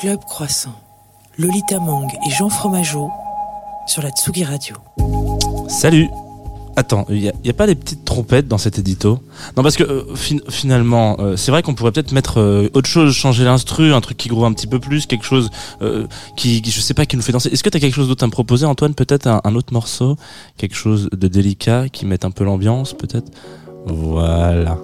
Club Croissant, Lolita Mang et Jean Fromageau sur la Tsugi Radio. Salut Attends, il n'y a, pas des petites trompettes dans cet édito? Non, parce que euh, fin- finalement, euh, c'est vrai qu'on pourrait peut-être mettre euh, autre chose, changer l'instru, un truc qui groove un petit peu plus, quelque chose qui, qui, je sais pas, qui nous fait danser. Est-ce que tu quelque chose d'autre à me proposer, Antoine? Peut-être un autre morceau? Quelque chose de délicat qui mette un peu l'ambiance, peut-être? Voilà.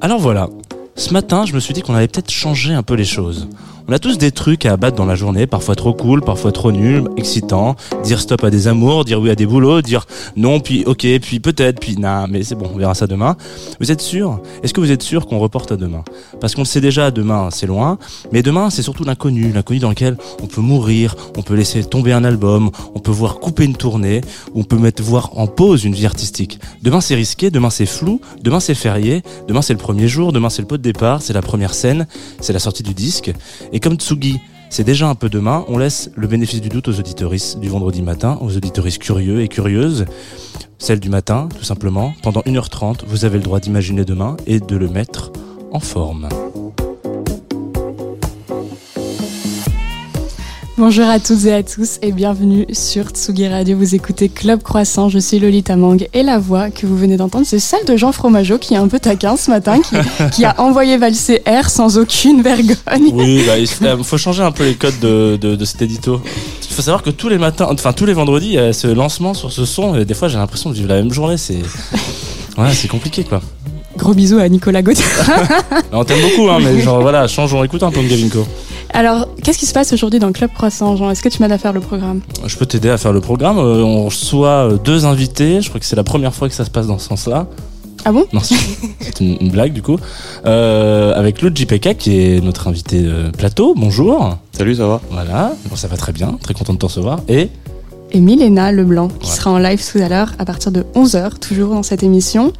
Alors voilà. Ce matin, je me suis dit qu'on allait peut-être changer un peu les choses. On a tous des trucs à abattre dans la journée, parfois trop cool, parfois trop nul, excitant. Dire stop à des amours, dire oui à des boulots, dire non, puis ok, puis peut-être, puis nah, mais c'est bon, on verra ça demain. Vous êtes sûr? Est-ce que vous êtes sûr qu'on reporte à demain? Parce qu'on le sait déjà, demain c'est loin, mais demain c'est surtout l'inconnu, l'inconnu dans lequel on peut mourir, on peut laisser tomber un album, on peut voir couper une tournée, on peut mettre voir en pause une vie artistique. Demain c'est risqué, demain c'est flou, demain c'est férié, demain c'est le premier jour, demain c'est le pot de départ, c'est la première scène, c'est la sortie du disque. Comme Tsugi, c'est déjà un peu demain, on laisse le bénéfice du doute aux auditoristes du vendredi matin, aux auditoristes curieux et curieuses, celle du matin, tout simplement. Pendant 1h30, vous avez le droit d'imaginer demain et de le mettre en forme. Bonjour à toutes et à tous et bienvenue sur Tsugi Radio. Vous écoutez Club Croissant, je suis Lolita Mang et la voix que vous venez d'entendre, c'est celle de Jean Fromageau qui est un peu taquin ce matin, qui, qui a envoyé valser R sans aucune vergogne. Oui, bah, il faut- faut changer un peu les codes de, de, de cet édito. Il faut savoir que tous les matins, enfin tous les vendredis, il y a ce lancement sur ce son et des fois j'ai l'impression de vivre la même journée. C'est ouais, c'est compliqué quoi. Gros bisous à Nicolas Gauthier. On t'aime beaucoup, hein, mais genre voilà, changeons, écoute un peu Gavinko. Alors, qu'est-ce qui se passe aujourd'hui dans Club Croissant, Jean? Est-ce que tu m'aides à faire le programme? Je peux t'aider à faire le programme. Euh, on reçoit euh, deux invités. Je crois que c'est la première fois que ça se passe dans ce sens-là. Ah bon? Non, c'est une, une blague du coup. Euh, avec Lou JPK qui est notre invité euh, plateau. Bonjour. Salut, ça va? Voilà, bon, ça va très bien. Très content de te recevoir. Et? Et Milena Leblanc, qui Ouais. sera en live tout à l'heure à partir de 11h, toujours dans cette émission.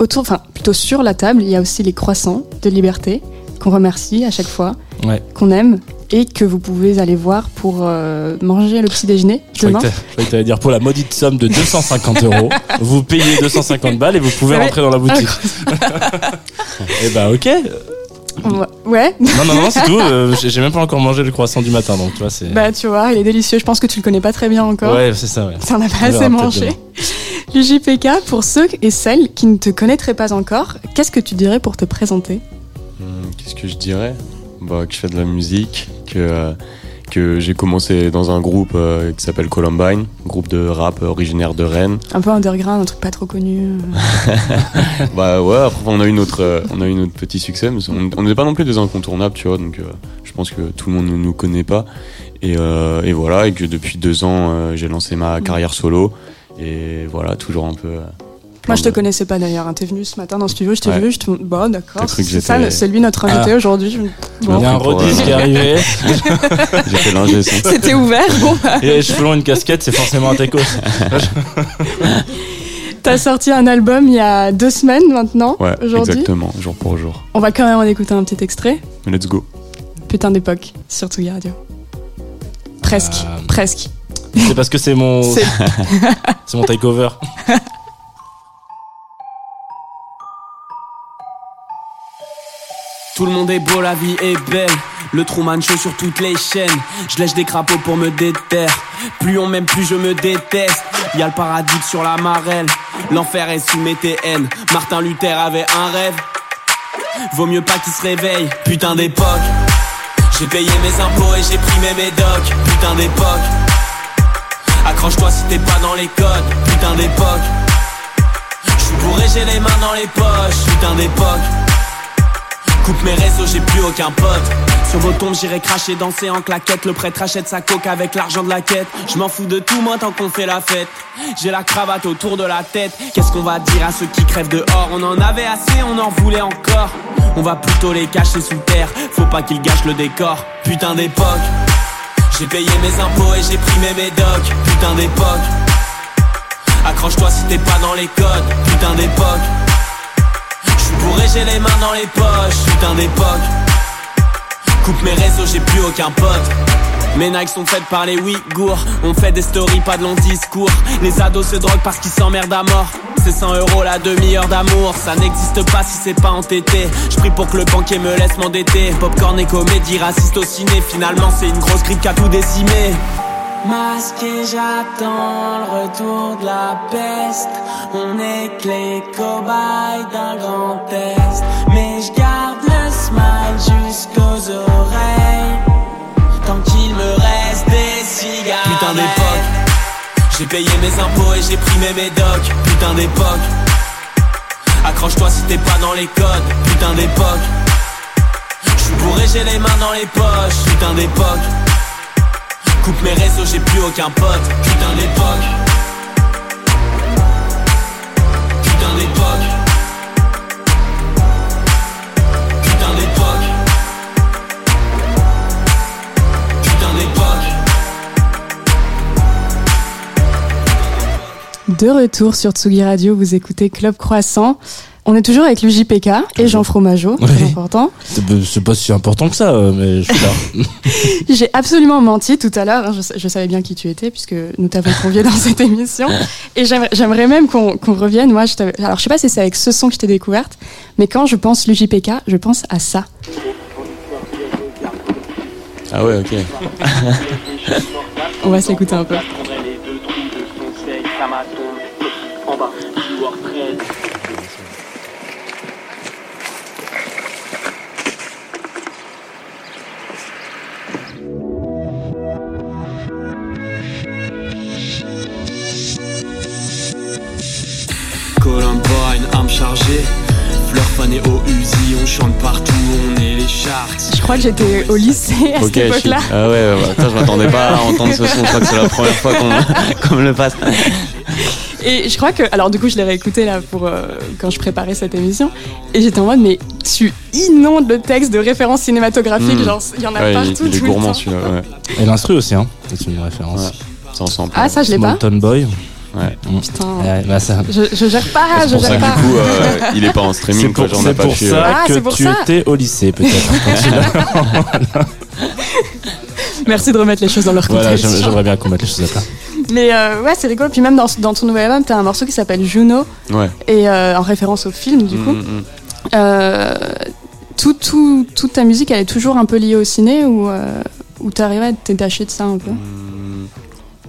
Autour, enfin, plutôt sur la table, il y a aussi les croissants de liberté, qu'on remercie à chaque fois, ouais, qu'on aime, et que vous pouvez aller voir pour euh, manger le petit déjeuner demain. je croyais dire pour la maudite somme de 250 euros, vous payez 250 balles et vous pouvez rentrer dans la boutique. et bah ok. Ouais, Non, non, non, c'est tout. Euh, j'ai même pas encore mangé le croissant du matin, donc tu vois, c'est. bah tu vois, il est délicieux. Je pense que tu le connais pas très bien encore. ouais, c'est ça, ouais. T'en as pas assez mangé. Le JPK, pour ceux et celles qui ne te connaîtraient pas encore, qu'est-ce que tu dirais pour te présenter? Hmm, Qu'est-ce que je dirais? Bah, Que je fais de la musique, que, euh, que j'ai commencé dans un groupe euh, qui s'appelle Columbine, groupe de rap originaire de Rennes. Un peu underground, un truc pas trop connu. bah ouais, après on a eu notre, euh, on a eu notre petit succès, mais on n'est pas non plus des incontournables, tu vois, donc euh, je pense que tout le monde ne nous connaît pas. Et, euh, et voilà, et que depuis deux ans, j'ai lancé ma carrière solo. Et voilà, toujours un peu. Euh, Moi, je te connaissais pas d'ailleurs. hein. T'es venu ce matin dans ce studio, je t'ai Ouais. vu, je te. Bon, d'accord. C'est ça, j'étais- c'est lui notre invité aujourd'hui. Je- Il Bon. y a un rodis euh, qui est arrivé. J'ai fait l'ingé son. C'était ouvert. Bon, bah, Et les cheveux longs, une casquette, c'est forcément un techos. t'as sorti un album il y a deux semaines maintenant. Ouais, exactement, jour pour jour. On va quand même en écouter un petit extrait. Let's go. Putain d'époque sur Tsugi Radio. Presque, Euh, presque. C'est parce que c'est mon, c'est mon takeover. Tout le monde est beau, la vie est belle. Le Truman Show sur toutes les chaînes. Je lèche des crapauds pour me déterre. Plus on m'aime, plus je me déteste. Y a le paradis sur la marelle. L'enfer est sous mes TN. Martin Luther avait un rêve. Vaut mieux pas qu'il se réveille. Putain d'époque. J'ai payé mes impôts et j'ai pris mes médocs. Putain d'époque. Accroche-toi si t'es pas dans les codes. Putain d'époque. J'suis bourré, j'ai les mains dans les poches. Putain d'époque. Coupe mes réseaux, j'ai plus aucun pote. Sur vos tombes, j'irai cracher, danser en claquette. Le prêtre achète sa coque avec l'argent de la quête. Je m'en fous de tout, moi, tant qu'on fait la fête. J'ai la cravate autour de la tête. Qu'est-ce qu'on va dire à ceux qui crèvent dehors? On en avait assez, on en voulait encore. On va plutôt les cacher sous terre. Faut pas qu'ils gâchent le décor. Putain d'époque. J'ai payé mes impôts et j'ai pris mes médocs. Putain d'époque. Accroche-toi si t'es pas dans les codes. Putain d'époque. Bourré, j'ai les mains dans les poches, putain d'époque. Coupe mes réseaux, j'ai plus aucun pote. Mes Nike sont faites par les Ouïghours. On fait des stories, pas de longs discours. Les ados se droguent parce qu'ils s'emmerdent à mort. C'est 100 euros la demi-heure d'amour. Ça n'existe pas si c'est pas entêté. Je prie pour que le banquier me laisse m'endetter. Popcorn et comédie, raciste au ciné. Finalement, c'est une grosse grippe qui a tout décimé. Masqué, j'attends le retour de la peste. On est que les cobayes d'un grand test. Mais je garde le smile jusqu'aux oreilles. Tant qu'il me reste des cigares. Putain d'époque. J'ai payé mes impôts et j'ai pris mes médocs. Putain d'époque. Accroche-toi si t'es pas dans les codes. Putain d'époque. J'suis bourré, j'ai les mains dans les poches. Putain d'époque. Coupe mes réseaux, j'ai plus aucun pote. Putain d'époque. Putain d'époque. Putain d'époque. Putain d'époque. De retour sur Tsugi Radio, vous écoutez Club Croissant. On est toujours avec le JPK et Jean Fromageau, très Oui. important. C'est pas- si important que ça, euh, mais je suis là. J'ai absolument menti tout à l'heure. hein, Je, je savais bien qui tu étais puisque nous t'avons convié dans cette émission. Et j'aimerais même qu'on revienne. Moi, je alors je sais pas si c'est avec ce son que je t'ai découverte, mais quand je pense l'UJPK, je pense à ça. Ah ouais, ok. On va s'écouter un peu. Fleur fanée au Uzi, on chante partout, on est les sharks. Je crois que j'étais au lycée à cette époque-là. Ah ouais, ouais, attends, je m'attendais pas à entendre ce son. Je crois que c'est la première fois qu'on me le passe. Et je crois que, alors du coup, je l'ai réécouté là pour euh, quand je préparais cette émission, et j'étais en mode, mais tu inondes le texte de références cinématographiques, Mm. genre il y en a Ouais, partout il, il est tout le gourmand temps. celui-là, ouais. Et l'instru aussi, hein. C'est une référence. Ouais. C'est ensemble. Ah ça je l'ai pas. Town Boy. Ouais. Putain. Ouais, bah ça. Je, je gère pas, je gère pas. du coup, euh, il est pas en streaming, C'est pour, pour ça euh, Ah, que c'est pour tu ça. étais au lycée, peut-être. l'as- Merci de remettre les choses dans leur voilà, contexte. j'aime- j'aimerais bien qu'on mette les choses à plat. Mais euh, ouais, c'est rigolo. Puis même dans, dans ton nouvel album, t'as un morceau qui s'appelle Juno, Ouais. et euh, en référence au film du coup. Mm, mm. Euh, tout, tout, toute ta musique, elle est toujours un peu liée au ciné ou euh, ou t'arrives à te détacher de ça un peu?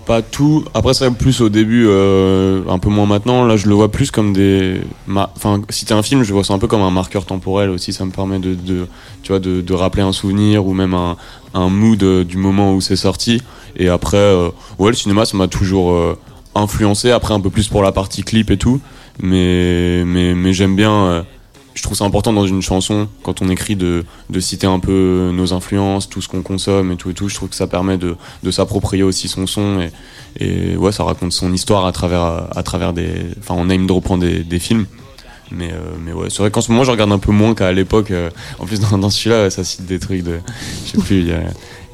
Pas tout. Après, c'est plus au début, euh, un peu moins maintenant. Là, je le vois plus comme des. Enfin, si t'es un film, je vois ça un peu comme un marqueur temporel aussi. Ça me permet de, de tu vois, de, de rappeler un souvenir ou même un, un mood euh, du moment où c'est sorti. Et après, euh, ouais, le cinéma, ça m'a toujours euh, influencé. Après, un peu plus pour la partie clip et tout. Mais, mais, mais j'aime bien. Je trouve ça important dans une chanson, quand on écrit, de, de citer un peu nos influences, tout ce qu'on consomme et tout et tout. Je trouve que ça permet de, de s'approprier aussi son son et, et ouais, ça raconte son histoire à travers, à travers des, enfin, en name dropant des, des films. Mais, euh, mais ouais, c'est vrai qu'en ce moment, je regarde un peu moins qu'à l'époque. euh, en plus, dans, dans celui-là, ça cite des trucs de, je sais plus, il y a,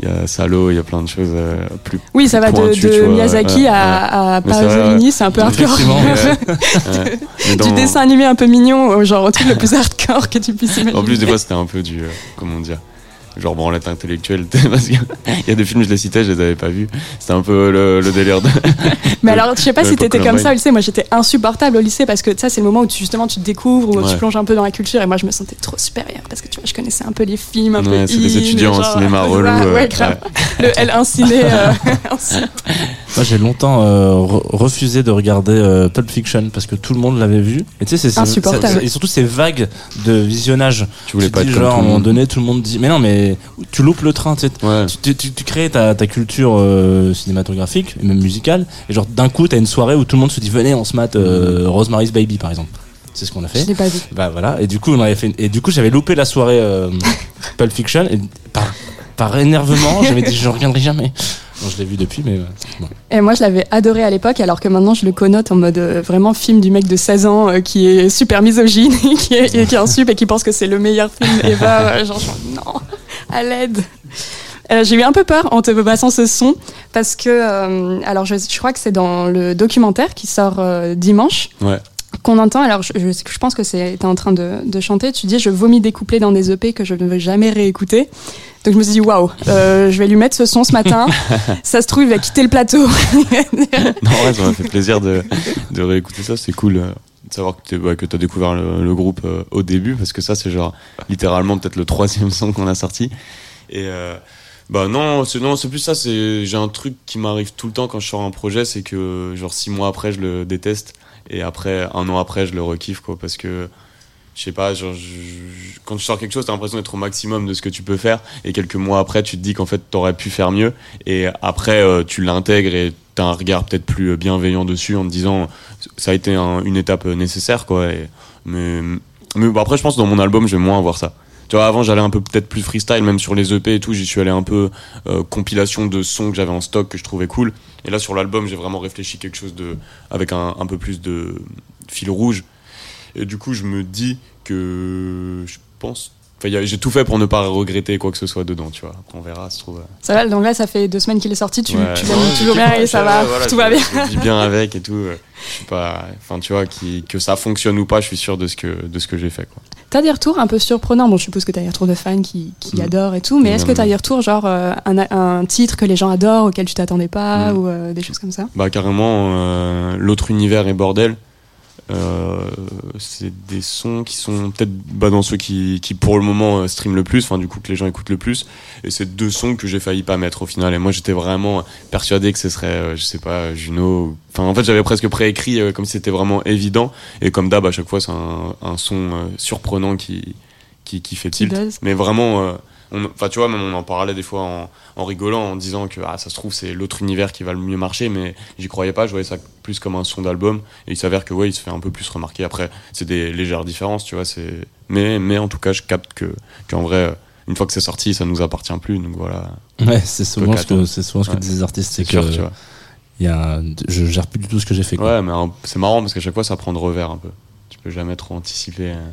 il y a Salo, il y a plein de choses euh, plus. Oui, ça va de, vois, Miyazaki à, à c'est vrai, Pasolini, c'est un peu hardcore. Ouais, du dessin animé un peu mignon, genre au truc le plus hardcore que tu puisses imaginer. En plus, des fois, c'était un peu du. euh, comment dire Genre branlette intellectuelle. Parce qu'il y a des films, je les citais, je les avais pas vus. C'était un peu le, le délire de. Mais de- alors, je sais pas si t'étais comme ça au lycée. Moi, j'étais insupportable au lycée parce que ça, c'est le moment où tu, justement tu te découvres, où tu plonges un peu dans la culture. Et moi, je me sentais trop supérieure parce que tu vois, je connaissais un peu les films, un Ouais, peu. c'est des étudiants en genre, cinéma ouais, relou. euh, ouais, grave. Le L inciné. euh. Moi, j'ai longtemps euh, re- refusé de regarder euh, Pulp Fiction parce que tout le monde l'avait vu. Et tu sais, c'est- Insupportable. et surtout ces vagues de visionnage. Tu voulais Tu pas dis, être genre à un moment donné, tout le monde dit, mais non, mais tu loupes le train. Tu. Ouais. tu, tu, tu crées ta, ta culture euh, cinématographique et même musicale. Et genre d'un coup, t'as une soirée où tout le monde se dit, venez, on se mate euh, Rosemary's Baby, par exemple. C'est ce qu'on a fait. Je l'ai pas vu. Bah voilà, et du coup on avait fait et du coup j'avais loupé la soirée euh, Pulp Fiction et par, par énervement j'avais dit je reviendrai jamais. Bon, je l'ai vu depuis mais euh, bon. Et moi, je l'avais adoré à l'époque, alors que maintenant, je le connote en mode euh, vraiment film du mec de 16 ans euh, qui est super misogyne et qui est, et qui est un sup et qui pense que c'est le meilleur film. Euh, Genre, genre, non, à l'aide. Euh, J'ai eu un peu peur en te passant ce son parce que, alors je, je crois que c'est dans le documentaire qui sort dimanche Ouais. Qu'on entend. Alors je, je, je pense que c'est t'es en train de, de chanter. Tu dis je vomis des couplets dans des EP que je ne veux jamais réécouter. Donc je me suis dit, waouh, euh, je vais lui mettre ce son ce matin. ça se trouve, il va quitter le plateau. non, ouais, ça m'a fait plaisir de, de réécouter ça. C'est cool euh, de savoir que tu bah, as découvert le, le groupe euh, au début, parce que ça, c'est genre littéralement peut-être le troisième son qu'on a sorti. Et euh, bah non, c'est non, c'est plus ça. C'est j'ai un truc qui m'arrive tout le temps quand je sors un projet, c'est que genre six mois après, je le déteste, et après un an après, je le rekiffe quoi, parce que je sais pas, quand tu sors quelque chose, t'as l'impression d'être au maximum de ce que tu peux faire, et quelques mois après, tu te dis qu'en fait, t'aurais pu faire mieux, et après, euh, tu l'intègres et t'as un regard peut-être plus bienveillant dessus en te disant, ça a été un- une étape nécessaire, quoi. Mais, mais bon, après, je pense dans mon album, je vais moins avoir ça. Tu vois, avant, j'allais un peu peut-être plus freestyle, même sur les EP et tout, j'y suis allé un peu euh, compilation de sons que j'avais en stock que je trouvais cool. Et là, sur l'album, j'ai vraiment réfléchi quelque chose avec un peu plus de fil rouge. Et du coup, je me dis que je pense. Enfin, j'ai tout fait pour ne pas regretter quoi que ce soit dedans, tu vois. Après, on verra, se trouve. euh, Ça va, donc là, ça fait deux semaines qu'il est sorti, tu, ouais. tu l'aimes toujours bien et ça va, voilà, tout va bien. Je vis bien avec et tout. euh, Je suis pas. Enfin, tu vois, qui, que ça fonctionne ou pas, je suis sûr de ce que, de ce que j'ai fait, quoi. T'as des retours un peu surprenants? Bon, je suppose que t'as des retours de fans qui, qui Mm. adorent et tout, mais est-ce que Ouais, t'as des retours, genre euh, un, un titre que les gens adorent, auquel tu t'attendais pas, Mm. ou euh, des choses comme ça? Bah carrément, euh, l'autre univers et bordel. Euh, c'est des sons qui sont peut-être bah, dans ceux qui, qui pour le moment euh, streament le plus, enfin du coup que les gens écoutent le plus. Et c'est deux sons que j'ai failli pas mettre au final. Et moi j'étais vraiment persuadé que ce serait, euh, je sais pas, Juno. Enfin en fait j'avais presque préécrit euh, comme si c'était vraiment évident. Et comme d'hab à chaque fois c'est un, un son surprenant qui, qui, qui fait tilt. Mais vraiment, euh, enfin tu vois même on en parlait des fois en, en rigolant, en disant que ah, ça se trouve c'est l'autre univers qui va le mieux marcher, mais j'y croyais pas, je voyais ça plus comme un son d'album, et il s'avère que ouais, il se fait un peu plus remarquer. Après, c'est des légères différences, tu vois, c'est, mais, mais en tout cas, je capte que, qu'en vrai, euh, une fois que c'est sorti, ça nous appartient plus, donc voilà. Ouais, c'est souvent ce que, c'est souvent ce que Ouais. disent les artistes, c'est que sûr, tu vois. y a, je gère plus du tout ce que j'ai fait. Quoi. Ouais, mais c'est marrant parce qu'à chaque fois, ça prend de revers un peu. Tu peux jamais trop anticiper. euh.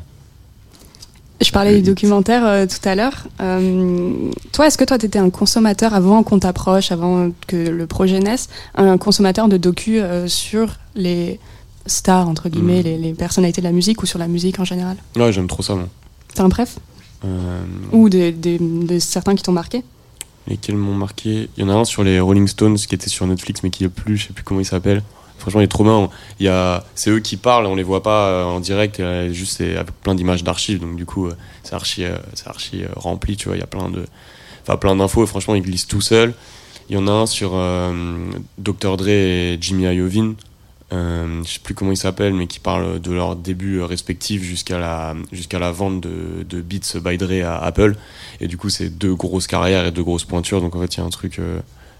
Je parlais du documentaire euh, tout à l'heure. Euh, toi, est-ce que toi, t'étais un consommateur avant qu'on t'approche, avant que le projet naisse, un consommateur de docu euh, sur les stars, entre guillemets, Mm. les, les personnalités de la musique ou sur la musique en général? Ouais, j'aime trop ça, moi. T'as un Euh, Ou des, des- des- certains qui t'ont marqué? Lesquels m'ont marqué? Il y en a un sur les Rolling Stones qui était sur Netflix mais qui est plus, je sais plus comment il s'appelle. Franchement, il est trop bien. C'est eux qui parlent, on les voit pas euh, en direct, euh, juste c'est plein d'images d'archives, donc du coup, euh, c'est archi, archi rempli, tu vois. Il y a plein de, enfin plein d'infos. Franchement, ils glissent tout seuls. Il y en a un sur Dr Dre et Jimmy Iovine. Euh, je sais plus comment ils s'appellent, mais qui parlent de leur début euh, respectif jusqu'à la, jusqu'à la vente de, Beats by Dre à Apple. Et du coup, c'est deux grosses carrières et deux grosses pointures. Donc en fait, il y a un truc,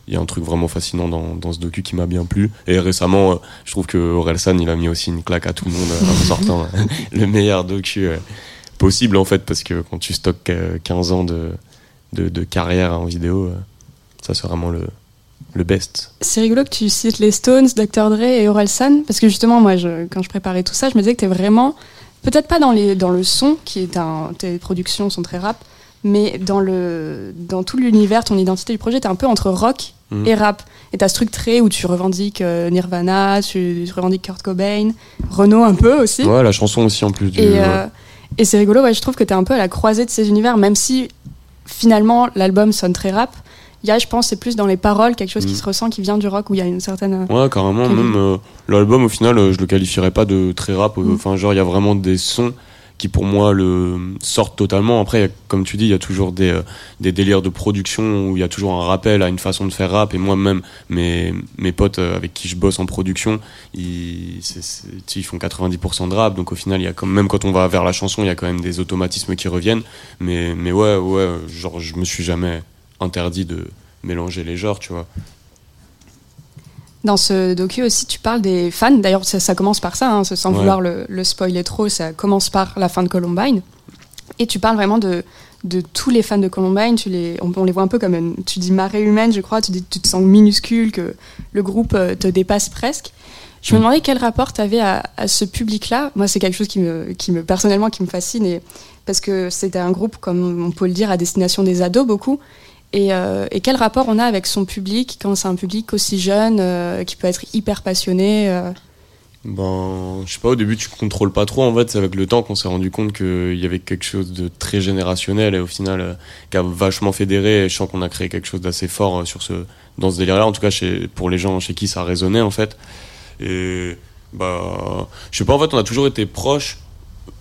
il y a un truc vraiment fascinant dans, dans ce docu qui m'a bien plu. Et récemment, euh, je trouve que Orelsan, il a mis aussi une claque à tout le monde euh, en sortant euh, le meilleur docu possible en fait, parce que quand tu stockes euh, 15 ans de, de, carrière en vidéo, ça c'est vraiment le, le best. C'est rigolo que tu cites les Stones, Dr. Dre et Orelsan, parce que justement, moi, quand je préparais tout ça, je me disais que t'es vraiment, peut-être pas dans, les, dans le son, qui est un, tes productions sont très rap, mais dans, le, dans tout l'univers, ton identité du projet, t'es un peu entre rock Mhm. et rap. Et t'as ce truc très où tu revendiques euh, Nirvana, tu, tu revendiques Kurt Cobain, Renault un peu aussi. Ouais, la chanson aussi en plus du. Et, ouais. euh, et c'est rigolo, ouais, je trouve que t'es un peu à la croisée de ces univers, même si finalement l'album sonne très rap. Il y a, je pense, c'est plus dans les paroles, quelque chose qui Mm. se ressent, qui vient du rock, où il y a une certaine. Ouais, carrément. Même euh, l'album, au final, euh, je le qualifierais pas de très rap. euh, Mm. Enfin, genre, il y a vraiment des sons qui, pour moi, le sortent totalement. Après, comme tu dis, il y a toujours des, euh, des délires de production où il y a toujours un rappel à une façon de faire rap. Et moi-même, mes, potes euh, avec qui je bosse en production, ils, font 90% de rap. Donc, au final, il y a même, quand on va vers la chanson, il y a quand même des automatismes qui reviennent. Mais, mais ouais, ouais, genre, je me suis jamais interdit de mélanger les genres, tu vois. Dans ce docu aussi, tu parles des fans. D'ailleurs, ça, ça commence par ça, hein, sans Ouais. vouloir le, le spoiler trop, ça commence par la fin de Columbine. Et tu parles vraiment de, de tous les fans de Columbine. Tu les, on, on les voit un peu comme une, tu dis marée humaine, je crois. Tu dis, tu te sens minuscule, que le groupe euh, te dépasse presque. Je me Mm. demandais quel rapport tu avais à, à ce public-là. Moi, c'est quelque chose qui me, qui me, personnellement, qui me fascine. Et, parce que c'était un groupe, comme on peut le dire, à destination des ados beaucoup. Et, euh, et quel rapport on a avec son public quand c'est un public aussi jeune, euh, qui peut être hyper passionné euh, Ben, je sais pas, au début, tu contrôles pas trop. En fait, c'est avec le temps qu'on s'est rendu compte qu'il y avait quelque chose de très générationnel et au final, euh, qui a vachement fédéré. Et je sens qu'on a créé quelque chose d'assez fort sur ce, dans ce délire-là. En tout cas, pour les gens chez qui ça résonnait, en fait. Et, bah, je sais pas, en fait, on a toujours été proches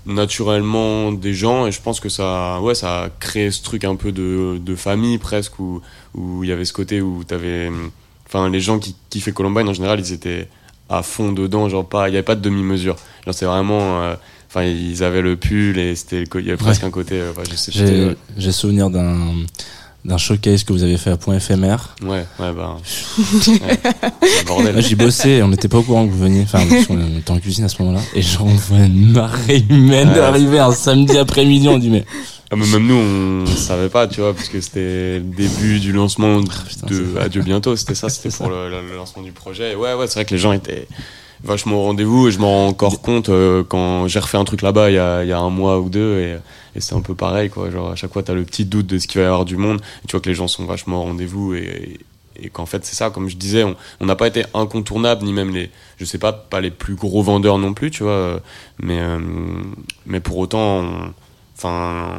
naturellement des gens et je pense que ça ouais ça a créé ce truc un peu de, de famille presque où où il y avait ce côté où t'avais enfin les gens qui kiffaient Columbine en général ils étaient à fond dedans genre pas il y avait pas de demi mesure genre c'est vraiment euh, enfin ils avaient le pull et c'était il y avait presque un côté euh, enfin, j'ai souvenir d'un d'un showcase que vous avez fait à Point éphémère. ouais ouais bah ouais, j'y bossais, on n'était pas au courant que vous veniez. Enfin, qu'on était en cuisine à ce moment-là. Et genre, on voit une marée humaine Ouais. arriver un samedi après-midi. On dit, mais Ah, mais même nous, on savait pas, tu vois, parce que c'était le début du lancement Ah, putain, de Adieu bientôt, c'était ça, c'était pour le, le- le lancement du projet. Et ouais, ouais, c'est vrai que les gens étaient vachement au rendez-vous et je m'en rends encore compte euh, quand j'ai refait un truc là-bas il y a, y a un mois ou deux et, et c'est un peu pareil, quoi. Genre, à chaque fois, t'as le petit doute de ce qu'il va y avoir du monde et tu vois que les gens sont vachement au rendez-vous et, et qu'en fait, c'est ça, comme je disais, on n'a pas été incontournable, ni même les, je sais pas, pas les plus gros vendeurs non plus, tu vois, euh, mais, euh, mais pour autant, on- enfin,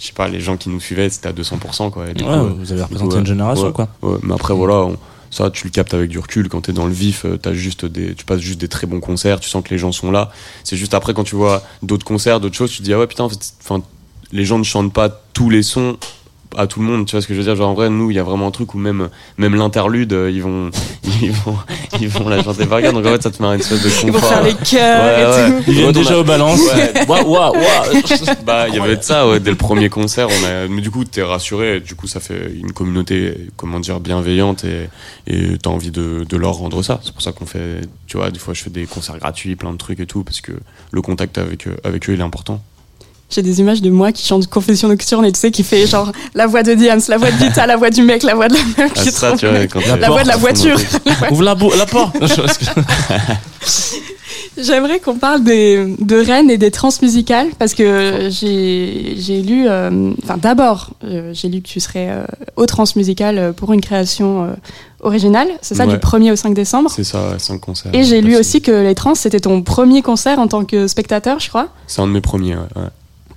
je sais pas, les gens qui nous suivaient, c'était à 200%, quoi. Et du ouais, coup, vous avez représenté ouais, une génération, ouais. quoi. Mais après voilà, on- ça tu le captes avec du recul. Quand t'es dans le vif, euh, t'as juste des, tu passes juste des très bons concerts, tu sens que les gens sont là. C'est juste après quand tu vois d'autres concerts, d'autres choses, tu te dis ah ouais putain, les gens ne chantent pas tous les sons à tout le monde, tu vois ce que je veux dire? Genre en vrai, nous, il y a vraiment un truc où même même l'interlude, euh, ils vont ils vont ils vont la chanter par cœur. Donc en fait, ça te met une espèce de confort. Ils vont faire les cœurs Ouais, et ouais. tout. Ils viennent déjà a- aux balances. Ouais. Waouh, waouh, waouh. Bah, il y avait de ça, ouais, dès le premier concert, on a, mais du coup, t'es rassuré, du coup, ça fait une communauté, comment dire, bienveillante et, et t'as envie de, de leur rendre ça. C'est pour ça qu'on fait, tu vois, des fois, je fais des concerts gratuits, plein de trucs et tout, parce que le contact avec eux, avec eux, il est important. J'ai des images de moi qui chante Confession nocturne et tu sais, qui fait genre la voix de Diams, la voix de Vita, la voix du mec, la voix de la meuf. Ah, qui c'est ça, trompe. tu vois, quand La La voix de la voiture. Ouvre la, bou- la porte. J'aimerais qu'on parle des, de Rennes et des trans musicales parce que j'ai j'ai lu, euh, enfin d'abord, euh, j'ai lu que tu serais euh, au trans musical pour une création euh, originale, c'est ça, Ouais. du 1er au 5 décembre. C'est ça, ouais, cinq concerts. Et j'ai lu aussi que les trans, c'était ton premier concert en tant que spectateur, je crois. C'est un de mes premiers, ouais. ouais.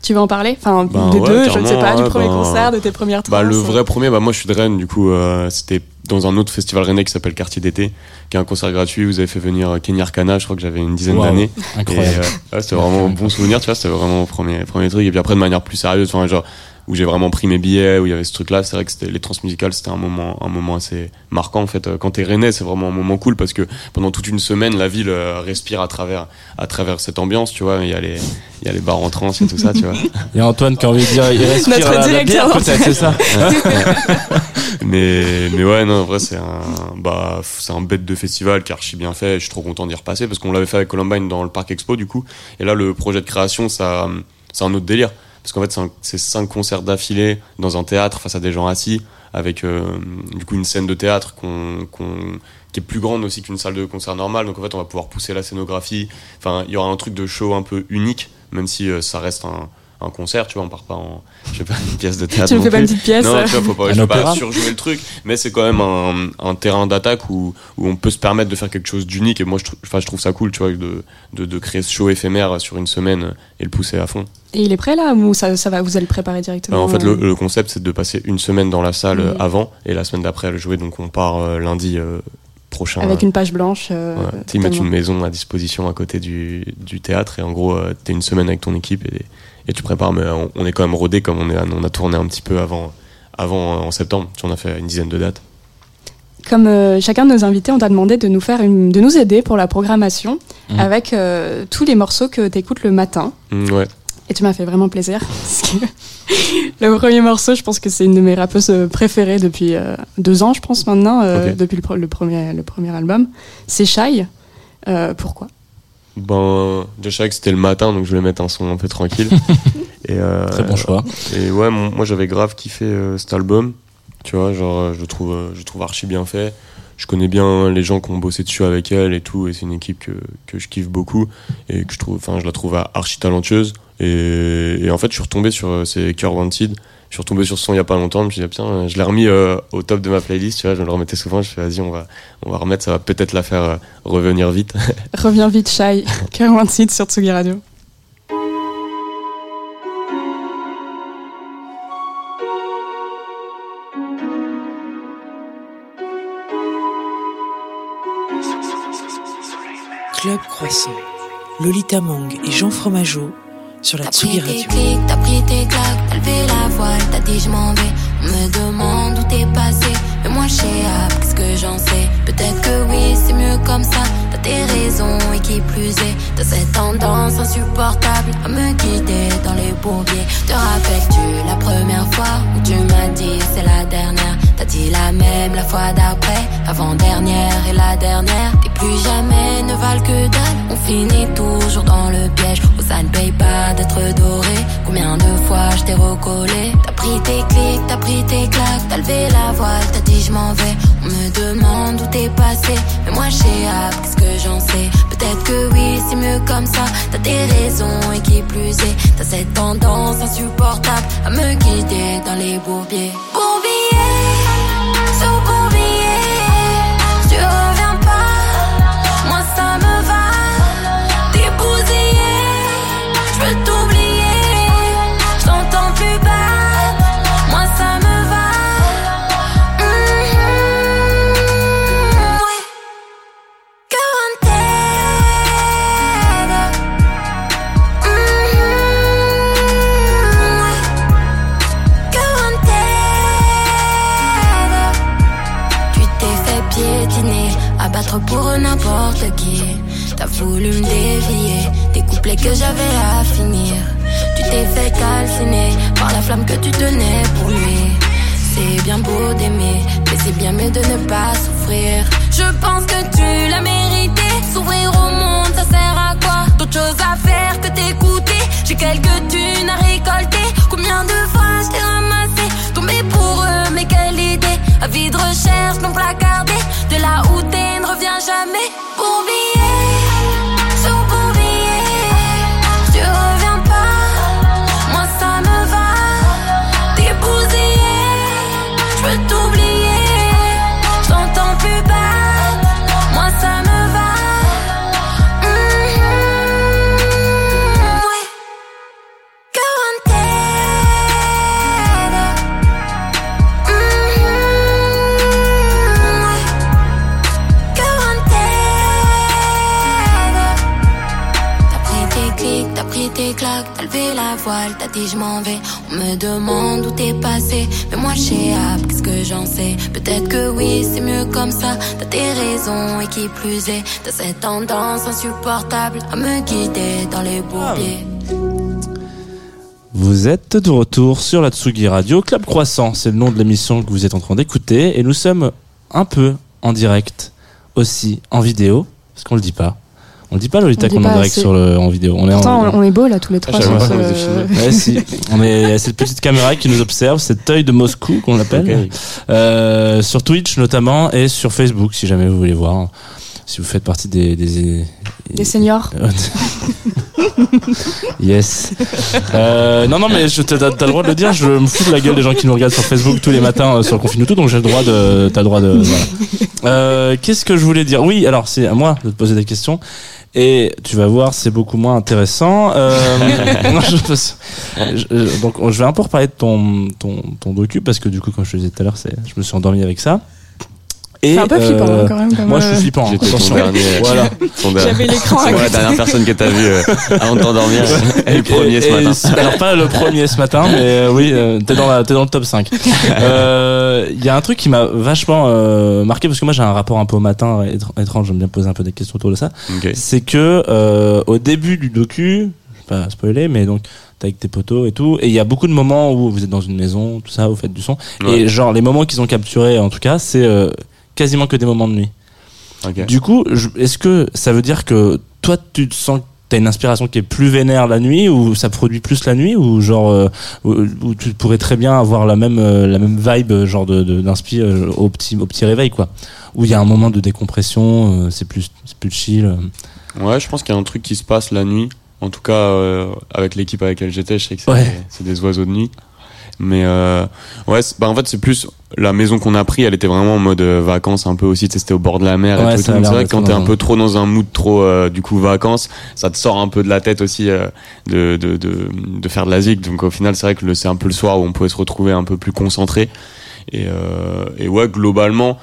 Tu veux en parler Enfin, Ben des ouais, deux, je ne sais pas, du premier ben- concert, de tes premières trans. Bah, le vrai premier, bah, moi, je suis de Rennes, du coup, euh, c'était dans un autre festival rennais qui s'appelle Quartier d'été, qui est un concert gratuit. Vous avez fait venir Kenny Arcana, je crois que j'avais une dizaine d'années. Incroyable. Euh, ouais, c'était vraiment un bon souvenir, tu vois, c'était vraiment le premier, premier truc. Et puis après, de manière plus sérieuse, enfin, genre, où j'ai vraiment pris mes billets, où il y avait ce truc-là, c'est vrai que c'était les transmusicales, c'était un moment, un moment assez marquant, en fait. Euh, Quand t'es rennais, c'est vraiment un moment cool parce que pendant toute une semaine, la ville euh, respire à travers, à travers cette ambiance, tu vois. Il y a les, il y a les bars en trance et tout ça, tu vois. Il y a Antoine qui a envie de dire, il respire Notre la, la directeur bière, peut-être, c'est ça. mais mais ouais non en vrai c'est un bah c'est un bête de festival qui est archi bien fait je suis trop content d'y repasser parce qu'on l'avait fait avec Columbine dans le parc expo du coup et là le projet de création ça c'est un autre délire parce qu'en fait c'est cinq concerts d'affilée dans un théâtre face à des gens assis avec euh, du coup une scène de théâtre qui est plus grande aussi qu'une salle de concert normale. Donc en fait on va pouvoir pousser la scénographie. Enfin il y aura un truc de show un peu unique même si euh, ça reste un un concert, tu vois, on part pas en, je sais pas, une pièce de théâtre. Tu me fais pas une petite pièce Non, euh, tu vois, faut pas, Un je veux pas surjouer le truc, mais c'est quand même un, un terrain d'attaque où, où on peut se permettre de faire quelque chose d'unique. Et moi, je, je trouve ça cool, tu vois, de, de, de créer ce show éphémère sur une semaine et le pousser à fond. Et il est prêt là ou ça, ça va, vous allez le préparer directement Alors, en fait, le, euh, le concept, c'est de passer une semaine dans la salle euh, Mhm. avant et la semaine d'après le jouer. Donc, on part euh, lundi euh, prochain. Avec euh, une page blanche. euh, ouais. Tu sais, ils mettent une maison à disposition à côté du, du théâtre et en gros, euh, t'es une semaine avec ton équipe et, et tu prépares. Mais on, on est quand même rodé comme on, est, on a tourné un petit peu avant, avant euh, en septembre. Tu vois, on a fait une dizaine de dates. Comme euh, chacun de nos invités, on t'a demandé de nous faire une, de nous aider pour la programmation Mhm. avec euh, tous les morceaux que tu écoutes le matin. Mm, ouais. Et tu m'as fait vraiment plaisir. Parce que le premier morceau, je pense que c'est une de mes rappeuses préférées depuis euh, deux ans, je pense maintenant, euh, depuis le, premier, le premier album. C'est Shy. Euh, pourquoi? Ben, savais que c'était le matin, donc je voulais mettre un son un peu tranquille. et, euh, Très bon choix. Et ouais, mon- moi j'avais grave kiffé euh, cet album. Tu vois, genre, euh, je trouve, je trouve archi bien fait. Je connais bien les gens qui ont bossé dessus avec elle et tout, et c'est une équipe que, que je kiffe beaucoup et que je trouve, enfin, je la trouve archi talentueuse. Et, et en fait, je suis retombé sur ces Cure Wanted. Je suis retombé sur ce son il y a pas longtemps. Je me suis dit, ah, putain, je l'ai remis euh, au top de ma playlist. Tu vois, je me le remettais souvent. Je fais, vas-y, on va, on va remettre. Ça va peut-être la faire euh, revenir vite. Reviens vite, Shai. Cœur Site sur Tsugi Radio. Club Croissant. Lolita Mang et Jean Fromageau sur la Tsugi Radio. clics, t'as pris tes claques, t'as levé la voile, t'as dit je m'en vais. On me demande où t'es passé, mais moi je qu'est-ce que j'en sais? Peut-être que oui, c'est mieux comme ça. T'as tes raisons et qui plus est, t'as cette tendance insupportable à me guider dans les bourbiers. Te rappelles-tu la première fois où tu m'as dit c'est la dernière? T'as dit la même la fois d'après, avant-dernière et la dernière. Et plus jamais ne valent que dalle. On finit toujours dans le piège ça ne paye pas d'être doré. Combien de fois je t'ai recollé? T'as pris tes clics, t'as pris tes claques, t'as levé la voile, t'as dit je m'en vais. On me demande où t'es passé, mais moi sais ah, qu'est-ce que j'en sais? Peut-être que oui, c'est mieux comme ça. T'as tes raisons et qui plus est, t'as cette tendance insupportable à me guider dans les bourbiers. Bourbier, pour n'importe qui. T'as voulu me dévier, des couplets que j'avais à finir. Tu t'es fait calciner par la flamme que tu tenais pour lui. C'est bien beau d'aimer, mais c'est bien mieux de ne pas souffrir. Je pense que tu l'as mérité. S'ouvrir au monde, ça sert à quoi? D'autres choses à faire que t'écouter. J'ai quelques thunes à récolter. Combien de fois je t'ai ramassé? Jamais voile, t'as dit je m'en vais. On me demande où t'es passé, mais moi sais ah, qu'est-ce que j'en sais? Peut-être que oui, c'est mieux comme ça. T'as tes raisons et qui plus est, t'as cette tendance insupportable à me guider dans les bourbiers. Vous êtes de retour sur la Tsugi Radio. Club Croissant, c'est le nom de l'émission que vous êtes en train d'écouter. Et nous sommes un peu en direct aussi en vidéo, parce qu'on le dit pas. On le dit pas, Lolita, On dit qu'on est en direct assez. sur le, en vidéo. On est en, on, on est beau là tous les trois. savais sur filmés. Ouais, si. On est, il y a cette petite caméra qui nous observe, cet œil de Moscou qu'on l'appelle. Euh, sur Twitch notamment et sur Facebook si jamais vous voulez voir. Si vous faites partie des, des, Des seniors. yes. Euh, non, non, mais je- t'as t'as le droit de le dire. Je me fous de la gueule des gens qui nous regardent sur Facebook tous les matins euh, sur le confinement tout, donc j'ai le droit de. T'as le droit de. voilà. Euh, Qu'est-ce que je voulais dire? Oui, alors c'est à moi de te poser des questions. Et tu vas voir, c'est beaucoup moins intéressant. Euh, non, je- je- je- donc, je vais un peu reparler de ton, ton, ton docu parce que du coup, comme je te disais tout à l'heure, je me suis endormi avec ça. Et, C'est un peu flippant euh, quand même. comme, Moi, je euh, suis flippant. hein, J'étais ton attention. dernier. Voilà. ton dernier- J'avais l'écran C'est moi la dernière personne que t'as vu euh, avant de t'endormir. Et le premier ce matin. et- Alors pas le premier ce matin, mais euh, oui, euh, t'es dans la, t'es dans le top 5. Euh, Il y a un truc qui m'a vachement euh, marqué parce que moi j'ai un rapport un peu au matin étr- étrange. J'aime bien poser un peu des questions autour de ça. Ok. C'est que euh, au début du docu, je vais pas spoiler, mais donc t'es avec tes potos et tout, et il y a beaucoup de moments où vous êtes dans une maison, tout ça, vous faites du son, Ouais. et genre les moments qu'ils ont capturés en tout cas, c'est euh, quasiment que des moments de nuit. Du coup, est-ce que ça veut dire que toi, tu te sens que t'as une inspiration qui est plus vénère la nuit ou ça produit plus la nuit ou genre euh, où, où tu pourrais très bien avoir la même euh, la même vibe euh, genre de euh, au petit au petit réveil quoi où il y a un moment de décompression euh, c'est plus c'est plus chill. Ouais, je pense qu'il y a un truc qui se passe la nuit En tout cas, avec l'équipe avec laquelle j'étais, je sais que c'est Ouais. c'est des oiseaux de nuit. Mais euh, ouais, bah en fait c'est plus la maison qu'on a pris, elle était vraiment en mode euh, vacances un peu aussi. C'était au bord de la mer Ouais, et tout. C'est vrai que quand t'es un peu trop dans un mood trop euh, du coup vacances, ça te sort un peu de la tête aussi euh, de, de, de de faire de la zig. Donc au final c'est vrai que c'est un peu le soir où on pouvait se retrouver un peu plus concentré. Et euh, et ouais globalement.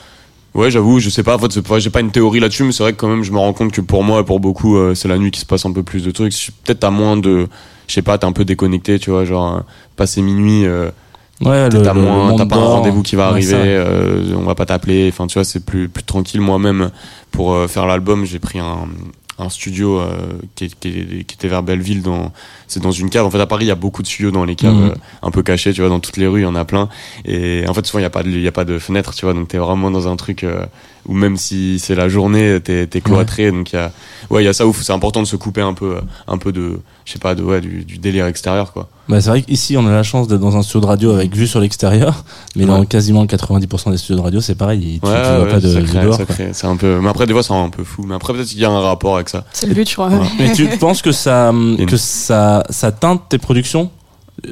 Ouais, j'avoue, je sais pas, en fait, j'ai pas une théorie là-dessus, mais c'est vrai que quand même, je me rends compte que pour moi et pour beaucoup, euh, c'est la nuit qui se passe un peu plus de trucs. Peut-être t'as moins de, je sais pas, t'es un peu déconnecté, tu vois, genre, euh, passer minuit, euh, Ouais, t'as moins, monde t'as pas un rendez-vous qui va Ouais, arriver, euh, on va pas t'appeler, enfin, tu vois, c'est plus, plus tranquille. Moi-même, pour euh, faire l'album, j'ai pris un, un studio euh, qui, qui, qui était vers Belleville, dans, c'est dans une cave. En fait, à Paris, il y a beaucoup de studios dans les caves, Mhm. euh, un peu cachés, tu vois, dans toutes les rues, il y en a plein. Et en fait, souvent, il y a pas de, il y a pas de fenêtre, tu vois, donc t'es vraiment dans un truc euh, où même si c'est la journée, t'es, t'es cloîtré, donc il y a, ouais, il y a ça où c'est important de se couper un peu, euh, un peu de, je sais pas, de, ouais, du, du délire extérieur, quoi. Bah, c'est vrai qu'ici, on a la chance d'être dans un studio de radio avec vue sur l'extérieur, mais dans quasiment 90% des studios de radio, c'est pareil, tu, tu Ouais, vois ouais, pas de, ça de crée- dehors. ça quoi. crée- c'est un peu, mais après, des fois, c'est un peu fou. Mais après, peut-être qu'il y a un rapport avec ça. C'est le but, je crois. Ouais. Mais tu penses que ça, que ça, ça teinte tes productions?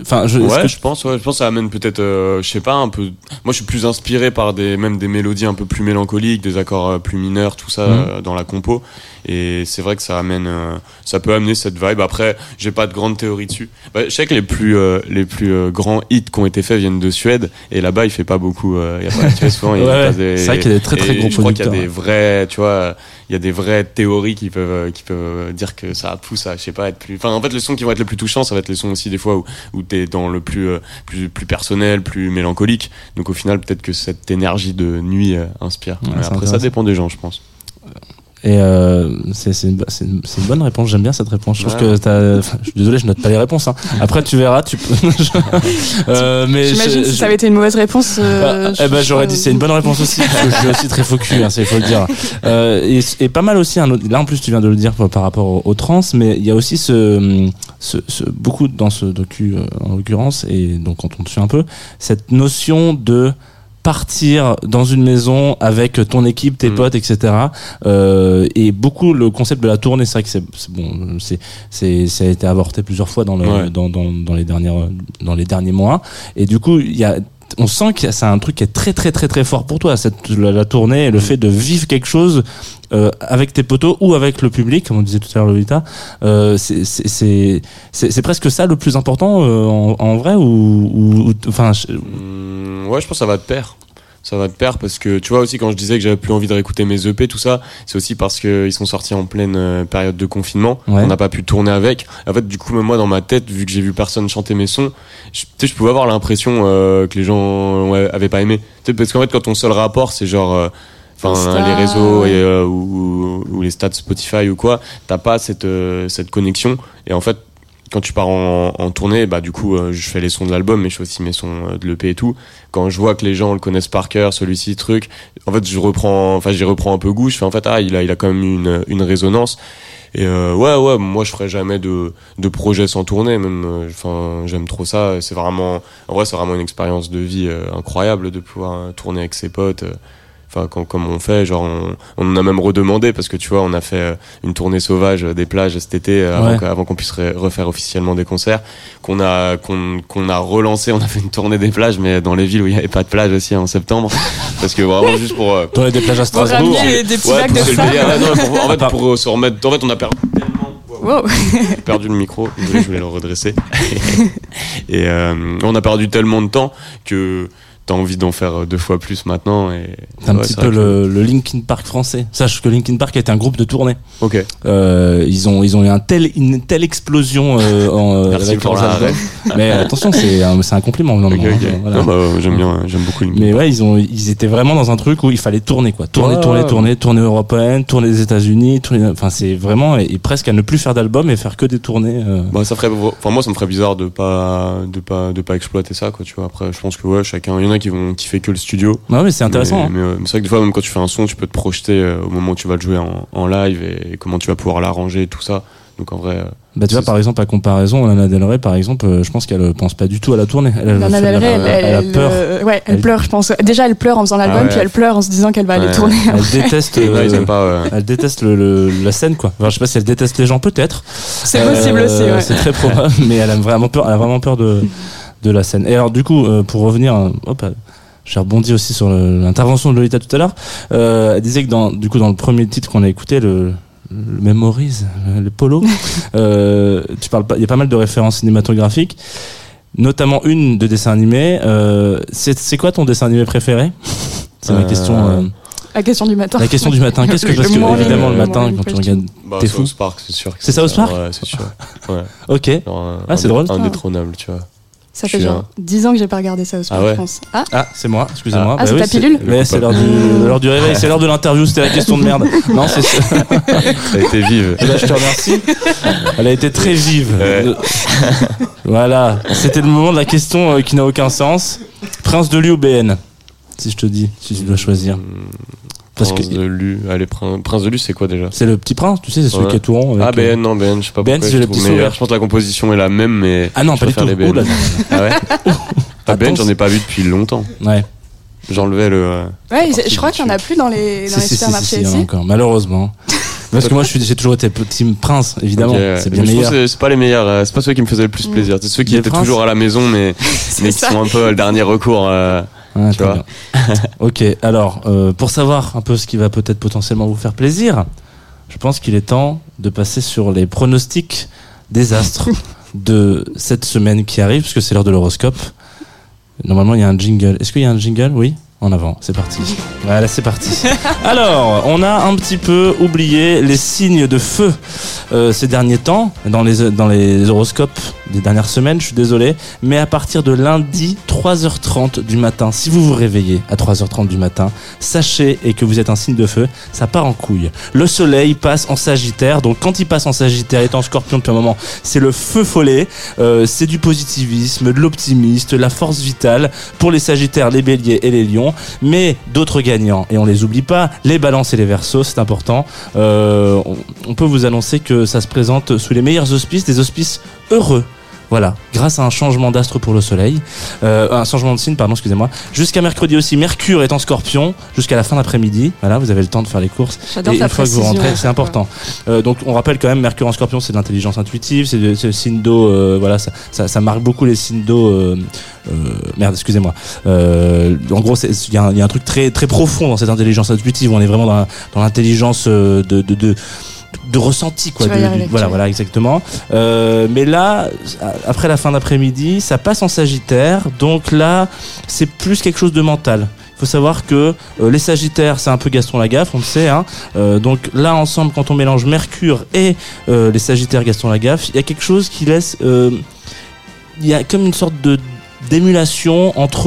Enfin, je, Ouais, que- je pense, ouais, je pense que ça amène peut-être, euh, je sais pas, un peu. Moi, je suis plus inspiré par des, même des mélodies un peu plus mélancoliques, des accords euh, plus mineurs, tout ça Mhm. euh, dans la compo. Et c'est vrai que ça amène, euh, ça peut amener cette vibe. Après, j'ai pas de grande théorie dessus. Bah, je sais que les plus, euh, les plus grands hits qui ont été faits viennent de Suède. Et là-bas, il fait pas beaucoup. euh, il y a pas, tu vois, souvent, il y a des- c'est vrai qu'il y a des très, très et gros Je crois qu'il y a des vrais, tu vois, il y a des vraies théories qui peuvent, qui peuvent dire que ça pousse à, je sais pas, être plus. Enfin, en fait, les sons qui vont être les plus touchants, ça va être les sons aussi des fois où, où t'es dans le plus, euh, plus, plus personnel, plus mélancolique. Donc au final, peut-être que cette énergie de nuit euh, inspire. Ouais, Mais c'est après, ça dépend des gens, je pense. Et euh, c'est c'est une, une, c'est une bonne réponse. J'aime bien cette réponse. Je trouve Ouais. que t'as. enfin, je suis désolé, je note pas les réponses. Hein. Après, tu verras. Tu peux. euh, mais J'imagine je- si ça avait été une mauvaise réponse. euh, Ah, je- eh ben j'aurais dit c'est une bonne réponse aussi parce que je suis aussi très faux cul, hein, c'est faut le dire. Euh, et, et pas mal aussi un autre- là en plus tu viens de le dire par, rapport au, au trans mais il y a aussi ce, ce, ce- beaucoup dans ce docu euh, en l'occurrence et donc quand on te suit un peu cette notion de partir dans une maison avec ton équipe, tes Mhm. potes, etc. Euh, et beaucoup le concept de la tournée, c'est vrai que c'est bon, c'est c'est ça a été avorté plusieurs fois dans le Ouais. dans, dans dans les dernières dans les derniers mois. Et du coup, il y a on sent que c'est un truc qui est très très très très fort pour toi cette la, la tournée et le fait de vivre quelque chose euh, avec tes potos ou avec le public comme on disait tout à l'heure Lolita euh, c'est c'est c'est presque ça le plus important euh, en, en vrai ou, ou, ou- enfin Hum, ouais, je pense que ça va de pair. Ça va de pair parce que tu vois aussi quand je disais que j'avais plus envie de réécouter mes EP tout ça, c'est aussi parce que ils sont sortis en pleine euh, période de confinement. Ouais. On n'a pas pu tourner avec. En fait, du coup, même moi dans ma tête, vu que j'ai vu personne chanter mes sons, je, je pouvais avoir l'impression euh, que les gens ouais, avaient pas aimé. Tu sais, parce qu'en fait, quand ton seul rapport, c'est genre euh, enfin les réseaux et, ou, ou les stats Spotify ou quoi, t'as pas cette euh, cette connexion. Et en fait, quand tu pars en, tournée, bah du coup, euh, je fais les sons de l'album, mais je fais aussi mes sons euh, de l'EP et tout. Quand je vois que les gens le connaissent par cœur, celui-ci, truc, en fait, je reprends, enfin, j'y reprends un peu goût. Je fais en fait, ah, il a, il a quand même une, une résonance. Et euh, ouais, ouais, moi, je ferais jamais de, de projet sans tournée. Même, euh, enfin, j'aime trop ça. C'est vraiment, en vrai, c'est vraiment une expérience de vie incroyable de pouvoir tourner avec ses potes. Enfin, quand- comme on fait, genre, on, on en a même redemandé parce que tu vois, on a fait euh, une tournée sauvage euh, des plages cet été euh, avant Ouais. qu'on puisse refaire officiellement des concerts, qu'on a qu'on qu'on a relancé. On a fait une tournée des plages, mais dans les villes où il y avait pas de plage aussi en septembre, parce que vraiment juste pour euh, dans les déplages à Pour Strasbourg ramener des petits ouais, bacs de sable. délire. Ouais, non, pour- en fait, pour euh, se remettre. En fait, on a perdu tellement. Wow. J'ai perdu le micro, je voulais le redresser. et euh, on a perdu tellement de temps que t'as envie d'en faire deux fois plus maintenant. Et c'est un ouais, petit peu que- le, le Linkin Park français sache que Linkin Park est un groupe de tournée Ok. Euh, ils ont ils ont eu un tel une telle explosion euh, en, euh, Merci avec pour leurs mais attention c'est un, c'est un compliment non, Ok, non, ok. non, voilà. Non, bah, j'aime bien, j'aime beaucoup Linkin mais Park. ouais ils ont ils étaient vraiment dans un truc où il fallait tourner quoi tourner tourner ouais. tourner tourner européenne tourner les États-Unis tourner enfin c'est vraiment et, et presque à ne plus faire d'album et faire que des tournées euh. Bah, ça ferait, enfin, moi, ça me ferait bizarre de pas, de pas, de pas exploiter ça, quoi, tu vois. Après, je pense que, ouais, chacun, il y en a qui vont kiffer que le studio. non mais c'est intéressant Mais, hein. mais, euh, mais c'est vrai que des fois, même quand tu fais un son, tu peux te projeter euh, au moment où tu vas le jouer en, en live et, comment tu vas pouvoir l'arranger et tout ça. Donc en vrai, euh, Bah tu vois par exemple à comparaison Lana Del Rey par exemple euh, je pense qu'elle pense pas du tout à la tournée elle, Lana elle- Del Rey, elle- elle, elle a peur euh, ouais, elle Elle- pleure, je pense. Déjà, elle pleure en faisant l'album, ouais. puis elle pleure en se disant qu'elle va aller Ouais. tourner. elle déteste ouais, euh, pas. ouais. elle déteste le, le- la scène quoi enfin, je sais pas si elle déteste les gens peut-être C'est possible aussi, ouais. c'est très probable mais elle a vraiment peur elle a vraiment peur de de la scène et alors du coup euh, pour revenir euh, hop euh, j'ai rebondi aussi sur l'intervention de Lolita tout à l'heure. Euh, elle disait que dans, du coup, dans le premier titre qu'on a écouté, le, le Memories, le, Polo, euh, tu parles pas, il y a pas mal de références cinématographiques, notamment une de dessin animé. Euh, c'est, c'est quoi ton dessin animé préféré? C'est ma Euh, question. euh, La question du matin. la question du matin. Qu'est-ce que parce que morning- évidemment le le matin morning quand tu regardes. Bah, T'es fou South Park, c'est sûr. C'est South Park Ouais, c'est sûr. Ouais. Ok. Genre un- Ah, c'est un- drôle. Indétrônable, tu vois. Ça fait genre 10 ans que j'ai pas regardé ça au sport, Ah ouais je pense. Ah, Ah, c'est moi, excusez-moi. Ah, c'est ta c'est- pilule Ouais, c'est l'heure du, l'heure du réveil, c'est l'heure de l'interview, c'était la question de merde. Non, c'est ça. Ça a été vive. Eh ben, je te remercie. Elle a été très vive. Ouais. Voilà, c'était le moment de la question euh, qui n'a aucun sens. Prince de Lu ou BN Si je te dis, si tu dois choisir. Parce Prince que de Lu. Allez, Prin- Prince de Lu, c'est quoi déjà c'est le petit prince, tu sais, c'est celui Ouais. qui est tout rond. avec, Ah, euh, BN, non, BN, je sais pas BN, pourquoi. c'est je le petit meilleur. sourire. Je pense que la composition est la même, mais. Ah non, je pas du tout. les BN. là. Ah ouais Ah, BN, j'en ai pas vu depuis longtemps. Ouais. J'enlevais le. euh, ouais, je crois qu'il y en a plus dans les, dans les supermarchés ici. encore, malheureusement. Parce que moi, je suis- j'ai toujours été team prince, évidemment. ok, ouais. C'est bien Mais je trouve meilleur. que c'est- C'est pas les meilleurs. euh, C'est pas ceux qui me faisaient le plus Mm. plaisir. C'est ceux qui Les étaient princes toujours à la maison, mais mais qui sont un peu le dernier recours. euh, Ah, Tu vois. ok, alors, euh, pour savoir un peu ce qui va peut-être potentiellement vous faire plaisir, je pense qu'il est temps de passer sur les pronostics des astres de cette semaine qui arrive, puisque c'est l'heure de l'horoscope. Normalement, il y a un jingle. Est-ce qu'il y a un jingle? Oui? En avant, c'est parti. Voilà, c'est parti. Alors, on a un petit peu oublié les signes de feu euh, ces derniers temps, dans les, dans les horoscopes des dernières semaines, je suis désolé, mais à partir de lundi 3h30 du matin, si vous vous réveillez à 3h30 du matin, sachez et que vous êtes un signe de feu, ça part en couille. Le soleil passe en sagittaire, donc quand il passe en sagittaire, étant scorpion depuis un moment, c'est le feu follet, euh, c'est du positivisme, de l'optimisme, la force vitale pour les sagittaires, les béliers et les lions, mais d'autres gagnants, et on les oublie pas, les balances et les versos, c'est important. Euh, on, on peut vous annoncer que ça se présente sous les meilleurs auspices, des auspices heureux. Voilà, grâce à un changement d'astre pour le soleil, euh, un changement de signe, pardon, excusez-moi. Jusqu'à mercredi aussi, Mercure est en scorpion, jusqu'à la fin d'après-midi. Voilà, vous avez le temps de faire les courses. Et une fois que vous rentrez, c'est important. Euh, donc on rappelle quand même, Mercure en Scorpion, c'est de l'intelligence intuitive, c'est le signe d'eau. euh, voilà, ça, ça, ça marque beaucoup les signes d'eau. euh, euh, merde, excusez-moi. Euh, en gros, c'est- il y, a un- il y a un truc très très profond dans cette intelligence intuitive. On est vraiment dans, l'intelligence de, de, de de ressenti quoi de- du- voilà voilà exactement Euh, mais là après la fin d'après-midi ça passe en sagittaire donc là c'est plus quelque chose de mental il faut savoir que euh, les Sagittaires, c'est un peu Gaston Lagaffe, on le sait. Hein. Euh, donc là, ensemble, quand on mélange Mercure et les Sagittaires Gaston Lagaffe, il y a quelque chose qui laisse... Il y a comme une sorte de d'émulation entre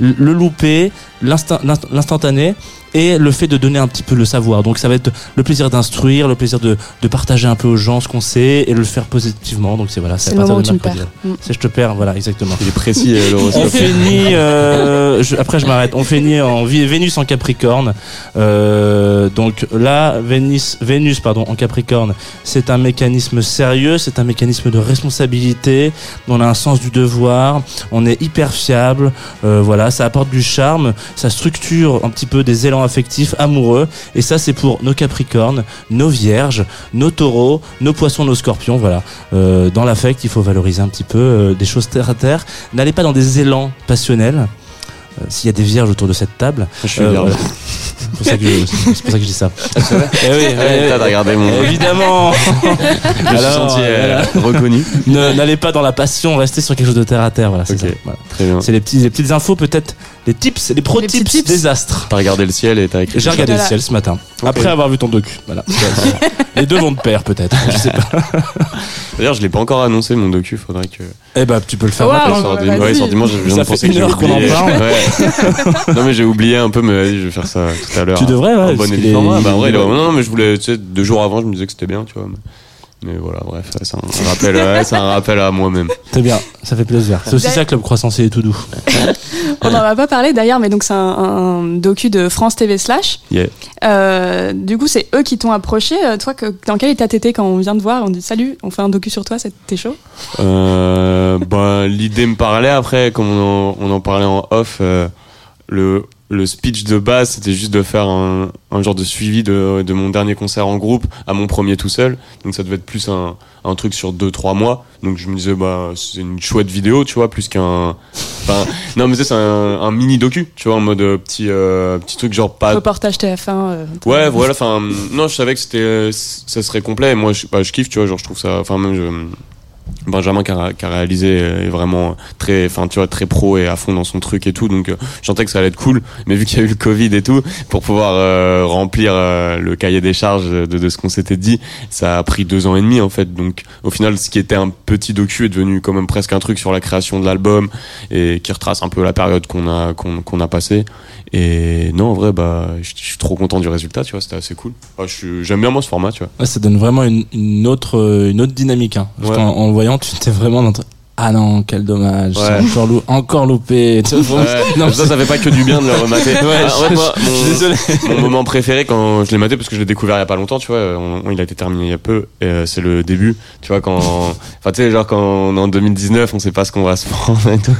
le loupé, l'instant- l'inst- l'instantané et le fait de donner un petit peu le savoir. Donc ça va être le plaisir d'instruire, le plaisir de, de partager un peu aux gens ce qu'on sait et le faire positivement. Donc c'est voilà, C'est à le partir de mercredi. C'est je te perds, voilà, exactement. Il est précis, euh, On finit, euh, je- après je m'arrête, on finit en Vénus en Capricorne. Euh, donc là, Vénus, Vénus pardon, en Capricorne, c'est un mécanisme sérieux, c'est un mécanisme de responsabilité. On a un sens du devoir, on est hyper fiable. Euh, voilà, ça apporte du charme, ça structure un petit peu des élans affectifs, amoureux. Et ça, c'est pour nos Capricornes, nos Vierges, nos Taureaux, nos Poissons, nos Scorpions. Voilà, Euh, dans l'affect, il faut valoriser un petit peu euh, des choses terre à terre. N'allez pas dans des élans passionnels. Euh, S'il y a des vierges autour de cette table, Je suis vierge. voilà. c'est pour ça que je, c'est pour ça que je dis ça. Eh oui, Ouais, eh, T'as regardé mon. évidemment. Je suis Alors, senti euh, reconnu. Ne- N'allez pas dans la passion, restez sur quelque chose de terre à terre. Voilà. C'est les petits, les petites infos, peut-être les tips, les pro Les tips, tips. des astres. T'as regardé le ciel et t'as écrit. J'ai regardé Voilà. le ciel ce matin, après avoir vu ton docu. Voilà. les deux vont de pair, peut-être. Je sais pas. D'ailleurs, je l'ai pas encore annoncé mon docu. Faudrait que. Eh ben, tu peux le faire Waouh. maintenant. Sort bah, ouais, sort dimanche. Je viens Ça de penser fait que une j'ai heure qu'on en oublié. parle. Ouais. non mais j'ai oublié un peu, mais vas-y, je vais faire ça tout à l'heure. Tu devrais, ouais. En forme. Ouais, bah, en vrai, il est- non, non, mais je voulais, tu sais, deux jours avant, je me disais que c'était bien, tu vois. mais Mais voilà, bref, c'est un rappel, ouais, c'est un rappel à moi-même. C'est bien, ça fait plaisir. C'est aussi ça Club Croissant, c'est tout doux. On n'en a pas parlé d'ailleurs, mais donc c'est un, un docu de France TV Slash. Yeah. Euh, du coup, c'est eux qui t'ont approché. Euh, Toi, que, dans quel état t'étais quand on vient te voir? On dit salut, on fait un docu sur toi, c'était chaud? Euh, bah, l'idée me parlait après, comme on en, on en parlait en off, euh, le, le speech de base, c'était juste de faire un, un genre de suivi de, de mon dernier concert en groupe à mon premier tout seul. Donc ça devait être plus un, un truc sur 2-3 mois. Donc je me disais, bah, c'est une chouette vidéo, tu vois, plus qu'un. Enfin, non, mais c'est un, un mini docu, tu vois, en mode euh, petit, euh, petit truc, genre pas. Reportage TF1. euh, Ouais, voilà, enfin, non, je savais que c'était, ça serait complet. Moi, je, bah, je kiffe, tu vois, genre, je trouve ça, enfin, même, je, Benjamin qui a, qui a réalisé est vraiment très, enfin, tu vois, très pro et à fond dans son truc et tout. Donc, euh, je sentais que ça allait être cool. Mais vu qu'il y a eu le Covid et tout, pour pouvoir euh, remplir euh, le cahier des charges de, de ce qu'on s'était dit, ça a pris deux ans et demi, en fait. Donc, au final, ce qui était un petit docu est devenu quand même presque un truc sur la création de l'album et qui retrace un peu la période qu'on a, qu'on, qu'on a passée. Et non, en vrai, bah, je suis trop content du résultat, tu vois, c'était assez cool. Enfin, suis- J'aime bien moi ce format, tu vois. Ouais, ça donne vraiment une, une autre, euh, une autre dynamique. Hein. Parce Ouais. qu'en- en, le tu t'es vraiment dans ton- Ah non, quel dommage. Ouais. Encore, lou- encore loupé. Non, ça, ça fait pas que du bien de le remater. Ouais, en fait, moi, mon, mon moment préféré quand je l'ai maté, parce que je l'ai découvert il y a pas longtemps, tu vois, on- on- il a été terminé il y a peu, euh, c'est le début, tu vois, quand, enfin, tu sais, genre quand on est en 2019, on sait pas ce qu'on va se prendre et tout.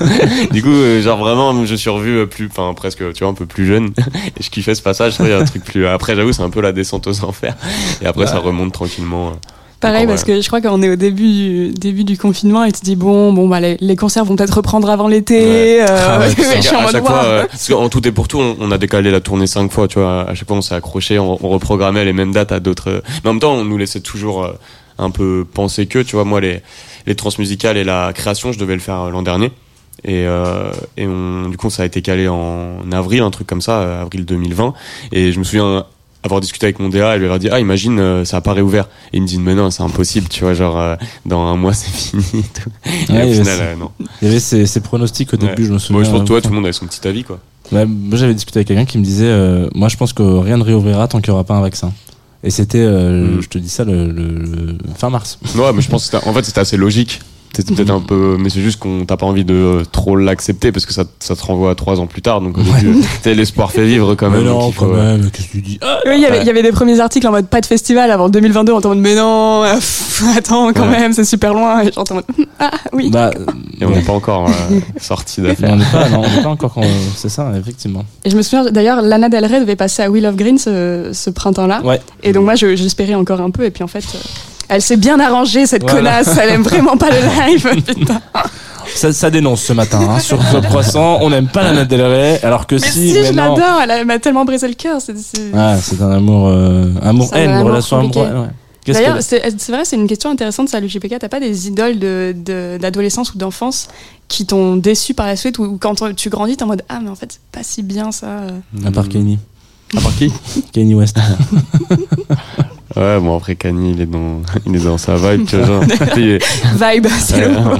Du coup, euh, genre vraiment, je suis revu euh, plus, enfin, presque, tu vois, un peu plus jeune, et je kiffais ce passage, il y a un truc plus, après, j'avoue, c'est un peu la descente aux enfers, et après, ça remonte tranquillement. euh. Pareil, parce que je crois qu'on est au début du, début du confinement et tu te dis, bon, bon bah, les, les concerts vont peut-être reprendre avant l'été. Ouais. euh, Ah ouais, je suis en à mode, chaque fois, euh, parce qu'en tout et pour tout, on, on a décalé la tournée cinq fois, tu vois. À chaque fois, on s'est accroché, on, on reprogrammait les mêmes dates à d'autres. Mais en même temps, on nous laissait toujours euh, un peu penser que, tu vois, moi, les, les transmusicales et la création, je devais le faire euh, l'an dernier. Et, euh, et on, du coup, ça a été calé en avril, un truc comme ça, avril 2020. Et je me souviens avoir discuté avec mon DA et lui avoir dit ah imagine euh, ça a pas réouvert et il me dit mais non c'est impossible tu vois genre euh, dans un mois c'est fini et tout. et Ouais, au final euh, non Il y avait ces, ces pronostics au Ouais. début, je me souviens. Moi, je pense que toi, tout le monde avait son petit avis, quoi. Ouais, moi j'avais discuté avec quelqu'un qui me disait euh, moi je pense que rien ne réouvrira tant qu'il n'y aura pas un vaccin. Et c'était, euh, Mm. je te dis ça, le, le- le fin mars. Ouais, mais je pense que en fait, c'était assez logique. C'était peut-être un peu, mais c'est juste qu'on t'a pas envie de euh, trop l'accepter parce que ça, ça te renvoie à trois ans plus tard. Donc, tu sais, l'espoir fait vivre quand même. Mais non, faut, quand euh, même, qu'est-ce que tu dis? Ah, Oui, il y avait- Ouais. il y avait des premiers articles en mode pas de festival avant 2022. On en mode, mais non, euh, pff, attends, quand Ouais. même, c'est super loin. Et j'entends en mode, ah oui. Bah, Et on n'est pas encore euh, sorti d'affaire. on n'est pas, non, on n'est pas encore, quand- c'est ça, effectivement. Et je me souviens, d'ailleurs, Lana Del Rey devait passer à Wheel of Green ce, ce printemps-là. Ouais. Et donc moi, je- j'espérais encore un peu. Et puis en fait, euh, elle s'est bien arrangée, cette Voilà. connasse. Elle aime vraiment pas le live. Putain. Ça, ça dénonce ce matin hein, sur Club Croissant. On n'aime pas Lana Del Rey, alors que Mais si, si, mais je l'adore. Elle m'a tellement brisé le cœur. c'est- Ah, un amour, euh, amour C'est un haine, une amour relation amoureuse. Ouais. D'ailleurs, c'est vrai, c'est une question intéressante, ça, l'UGPK. T'as pas des idoles de- de- d'adolescence ou d'enfance qui t'ont déçu par la suite ou ou quand tu grandis, t'es en mode Ah, mais en fait, c'est pas si bien ça. à part Kanye, À part qui? Kanye West. Ouais, bon, après, Kanye, il est dans, il est dans sa vibe, tu vois. Genre, est- Vibe, c'est le mot.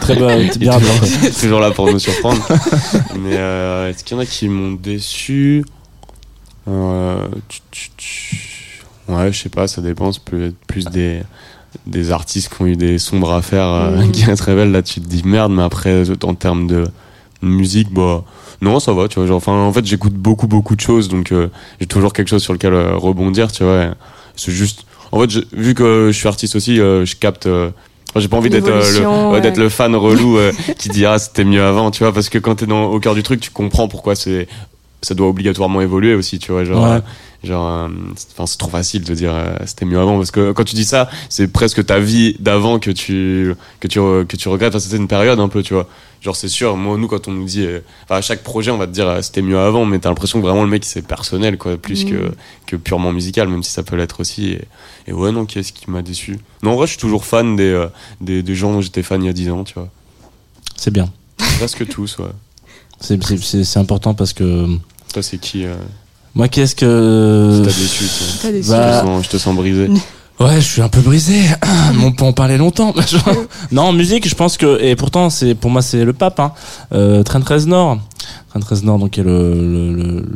Très bien toujours- là pour nous surprendre. Mais euh, est-ce qu'il y en a qui m'ont déçu? Euh, tu- tu- tu- Ouais, je sais pas, ça dépend. C'est peut être plus des, des artistes qui ont eu des sombres affaires euh, Mhm. qui se révèlent. Là, tu te dis merde, mais après, en termes de musique, bah. Non, ça va, tu vois. Genre, enfin, en fait, j'écoute beaucoup, beaucoup de choses, donc euh, j'ai toujours quelque chose sur lequel euh, rebondir, tu vois. C'est juste. En fait, je- vu que je suis artiste aussi, euh, je capte. euh, j'ai pas envie d'être euh, le, ouais, d'être ouais. le fan relou euh, qui dit ah c'était mieux avant, tu vois, parce que quand t'es dans au cœur du truc, tu comprends pourquoi c'est ça doit obligatoirement évoluer aussi, tu vois, genre. Ouais. Genre, euh, c'est- enfin, c'est trop facile de dire euh, c'était mieux avant parce que quand tu dis ça, c'est presque ta vie d'avant que tu que tu que tu regrettes. Enfin, c'était une période un peu, tu vois. Genre, c'est sûr. Moi, nous, quand on nous dit, euh, enfin, à chaque projet, on va te dire euh, c'était mieux avant, mais t'as l'impression que vraiment le mec c'est personnel, quoi, plus Mm. que que purement musical, même si ça peut l'être aussi. Et, et ouais, non, qu'est-ce qui m'a déçu? Non, en vrai, je suis toujours fan des euh, des, des gens dont j'étais fan il y a 10 ans, tu vois. C'est bien. Presque tous, ouais. C'est- C'est c'est- c'est important parce que Toi, c'est qui euh, moi, qu'est-ce que t'a déçu toi T'as des Bah, je, te sens, je te sens brisé. Ouais, je suis un peu brisé. On peut en parler longtemps. non, musique, je pense que et pourtant c'est pour moi c'est le pape. Hein. Euh, Trent Reznor. Trent Reznor, donc qui est le, le, le,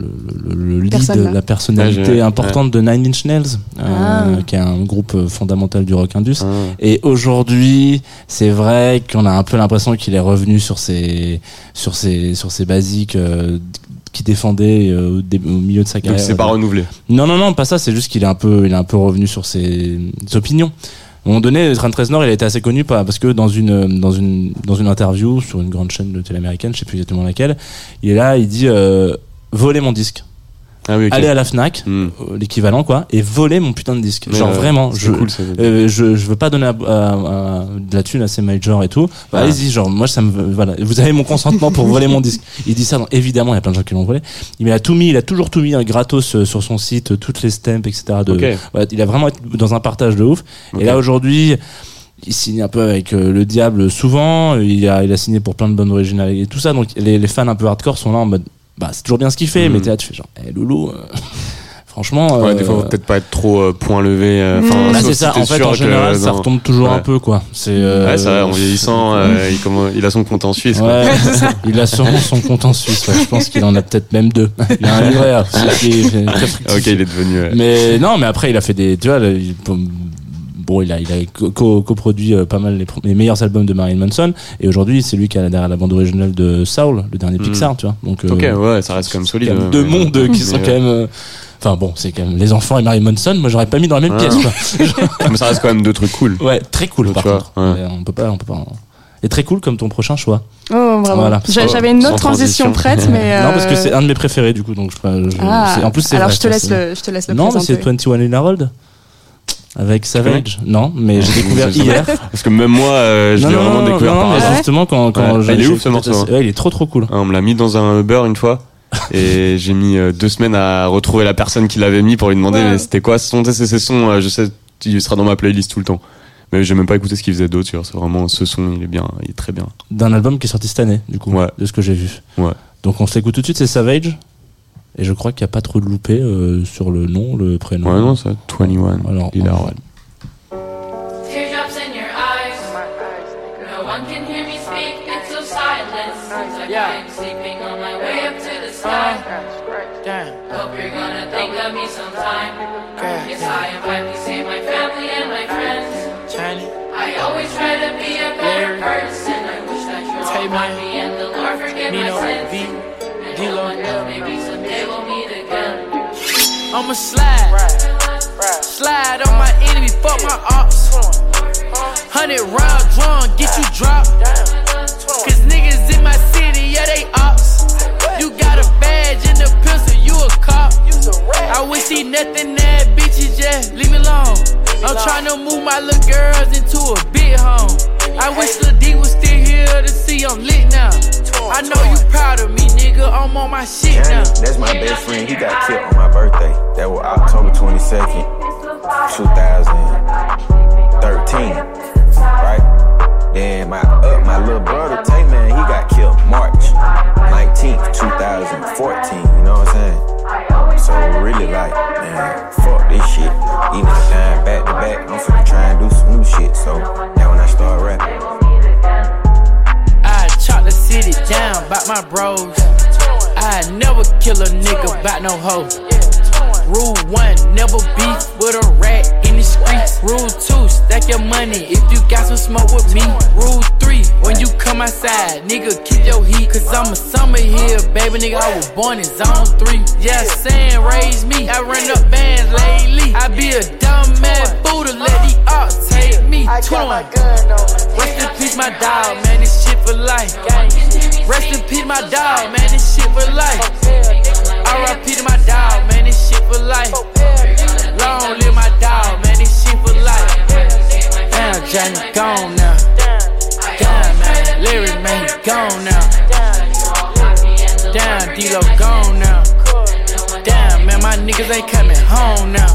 le, le lead, Personne, la personnalité Ouais, importante de Nine Inch Nails, euh, Ah. qui est un groupe fondamental du rock indus. Ah. Et aujourd'hui, c'est vrai qu'on a un peu l'impression qu'il est revenu sur ses, sur ses, sur ses basiques euh, qui défendait euh, au, dé- au milieu de sa Donc carrière. c'est pas renouvelé. Non, non, non, pas ça. C'est juste qu'il est un peu, il est un peu revenu sur ses, ses opinions. À un moment donné, Trent Reznor, il a été assez connu parce que dans une, dans une, dans une interview sur une grande chaîne de télé américaine, je sais plus exactement laquelle, il est là, il dit euh, voler mon disque, Ah oui, aller à la Fnac, Hmm. euh, l'équivalent quoi, et voler mon putain de disque. Mais, Genre euh, vraiment, je, cool, euh, je, je veux pas donner à, à- à- de la thune à ces majors et tout. Bah, Ah. Allez-y, genre, moi, ça me, voilà. Vous avez mon consentement pour voler mon disque. Il dit ça, donc, évidemment, il y a plein de gens qui l'ont volé. Il a tout mis, il a toujours tout mis hein, gratos euh, sur son site, toutes les stamps, etc. De, voilà, il a vraiment été dans un partage de ouf. Et là, aujourd'hui, il signe un peu avec euh, le diable souvent. Il a, il a signé pour plein de bandes originales et tout ça. Donc, les, les fans un peu hardcore sont là en mode, bah, c'est toujours bien ce qu'il fait, Mhm. mais t'es là, tu fais genre, eh, loulou, euh, franchement. Ouais, euh, des fois, faut peut-être pas être trop euh, point levé. Enfin. Bah, c'est ça, en fait, en que général, ça retombe toujours un Ouais. peu, quoi. C'est, euh, Ouais, c'est vrai, en vieillissant, euh, il, a son compte en Suisse. il a sûrement son compte en Suisse. ouais. Je pense qu'il en a peut-être même deux. Il a un livret. Ok, il est devenu. Mais non, mais après, il a fait des. Tu vois, le- il- bon, il a, il a co- co- coproduit euh, pas mal les, meilleurs albums de Marilyn Manson. Et aujourd'hui, c'est lui qui a derrière la bande originale de Saul, le dernier Mm. Pixar, tu vois. Donc, euh, Ok, ouais, ça reste quand même solide. quand même euh, deux ouais. mondes qui sont quand même. euh, Enfin bon, c'est quand même les enfants et Marilyn Manson. Moi, j'aurais pas mis dans la même Ah. pièce, quoi. Mais ça reste quand même deux trucs cool. Ouais, très cool Tu par vois, contre. ouais. On peut pas, on peut pas. Et très cool comme ton prochain choix. Oh, bravo. Voilà. J'avais une autre transition, transition. prête, mais. Non, parce que c'est un de mes préférés du coup, donc je, je- Ah, en plus c'est alors vrai, je te ça, laisse le, je te laisse le Non, mais c'est présenter. 21 Harold avec Savage. Non, mais j'ai découvert Je hier. Parce que même moi, euh, je l'ai vraiment découvert non, par mais justement quand quand Ouais. j'ai- Il est ouf, ce morceau, Ouais, il est trop trop cool. Ah, On me l'a mis dans un Uber une fois. Et j'ai mis euh, deux semaines à retrouver la personne qui l'avait mis pour lui demander Ouais. mais c'était quoi ce son, Tu sais, c'est ce son, euh, je sais, il sera dans ma playlist tout le temps. Mais j'ai même pas écouté ce qu'il faisait d'autre, tu vois, c'est vraiment ce son, il est bien, il est très bien. D'un album qui est sorti cette année, du coup, Ouais. de ce que j'ai vu. Ouais. Donc on se l'écoute tout de suite, c'est Savage. Et je crois qu'il n'y a pas trop de loupé euh, sur le nom, le prénom. Ouais, non, ça, 21. Alors, il a on- ouais. Teardrops in your eyes. No one can hear me speak. It's so silent. Seems like I'm sleeping on my me sometime. Yes, I invite you, say my family and my friends. I always try to be a better person. I wish that you all find me and the Lord I'ma slide, slide on my enemy, fuck my ops. Hundred round drum, get you dropped. Cause niggas in my city, yeah, they ops. You got a badge and a pistol. I wish he nothing that bitches, just leave me alone. I'm trying to move my little girls into a big home. I wish the D was still here to see I'm lit now. I know you proud of me, nigga. I'm on my shit now. That's my best friend. He got killed on my birthday. That was October 22nd, 2013. Right? Then my uh, my little brother, Tay Man, he got killed March 19th, 2014. You know what I'm saying? So really like, man, fuck this shit. These niggas dying back to back. I'm finna try and do some new shit. So now when I start rapping. I chop the city down by my bros. I never kill a nigga about no hoe. Rule one, never beef with a rat in the streets. Rule two, stack your money if you got some smoke with me. Rule three, when you come outside, nigga, keep your heat. Cause I'm a summer here, baby, nigga. I was born in zone three. Yeah, saying raise me. I run up bands lately. I be a dumb man fool to let the ops take me. 21. Rest in peace, my dog, man. This shit for life. Rest in peace, my dog, man. This shit for life. R.I.P. to my dog, man. This shit for life. Long live my dog, man. This shit for life. Damn, Johnny gone now. Damn, man. Larry, man, he gone now. Damn, D-Lo gone now. Damn, man, my niggas ain't coming home now.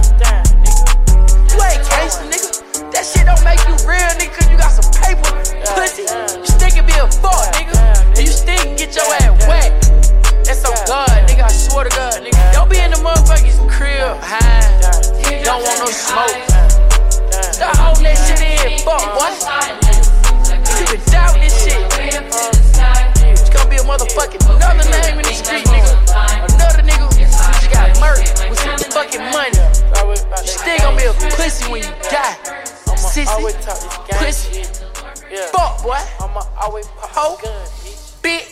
You ain't gangsta, nigga. That shit don't make you real, nigga, cause you got some paper, pussy. You still can be a fuck, nigga. And you still get your ass wet. That's so God,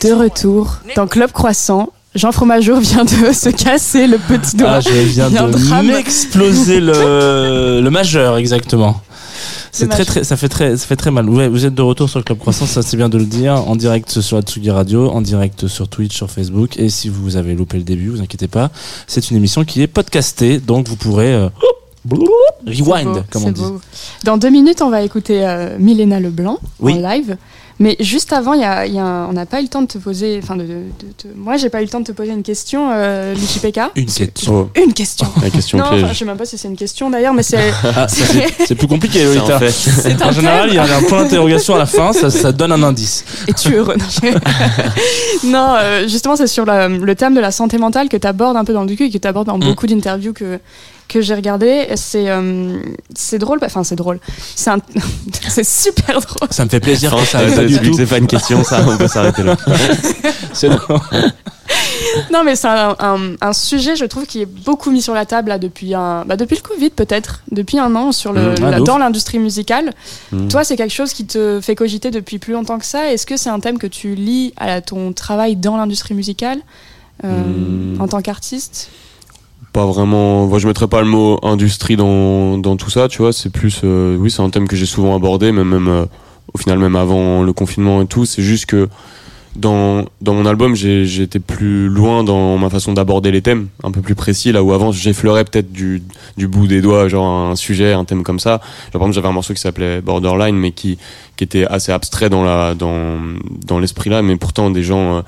De retour dans Club Croissant. Jean Fromageau vient de se casser le petit doigt. Ah, je viens de m'exploser le, le majeur, exactement. C'est très, très, ça fait très, ça fait très mal. Ouais, vous êtes de retour sur Club Croissant, ça c'est bien de le dire, en direct sur la Tsugi Radio, en direct sur Twitch, sur Facebook. Et si vous avez loupé le début, vous inquiétez pas, c'est une émission qui est podcastée, donc vous pourrez euh, rewind, beau, comme on dit. beau. Dans deux minutes, on va écouter euh, Milena Leblanc Oui. en live. Mais juste avant, il y a, y a un- on n'a pas eu le temps de te poser. Enfin, de, de- de- de- moi, j'ai pas eu le temps de te poser une question, euh, Lucie Pekka. Une question. Une question. la question non, piège. je sais même pas si c'est une question d'ailleurs, mais c'est. Ah, ça, c'est c'est plus compliqué, Lolita. en fait. En général, il y a un point d'interrogation à la fin, ça, ça donne un indice. Es-tu heureux Non, je- Non, euh, justement, c'est sur la- le thème de la santé mentale que tu abordes un peu dans le docu et que tu abordes dans Mm. beaucoup d'interviews que, que j'ai regardées. C'est euh, c'est drôle, enfin, c'est drôle. C'est un- c'est super drôle. Ça me fait plaisir ça tout. c'est pas une question, ça, on peut s'arrêter là. C'est drôle. Non, mais c'est un, un- un sujet, je trouve, qui est beaucoup mis sur la table là, depuis, un, bah, depuis le Covid, peut-être, depuis un an, sur le, Mm, ah, la- dans l'industrie musicale. Mm. Toi, c'est quelque chose qui te fait cogiter depuis plus longtemps que ça. Est-ce que c'est un thème que tu lis à ton travail dans l'industrie musicale euh, Mm. en tant qu'artiste? Pas vraiment. Moi, je mettrais pas le mot industrie dans, dans tout ça, tu vois. C'est plus. euh, oui, c'est un thème que j'ai souvent abordé, mais même euh, au final, même avant le confinement et tout. C'est juste que dans, dans mon album, j'ai été plus loin dans ma façon d'aborder les thèmes, un peu plus précis, là où avant, j'effleurais peut-être du, du bout des doigts, genre un sujet, un thème comme ça. Genre, par exemple, j'avais un morceau qui s'appelait Borderline, mais qui, qui était assez abstrait dans la dans, dans l'esprit là, mais pourtant des gens. euh,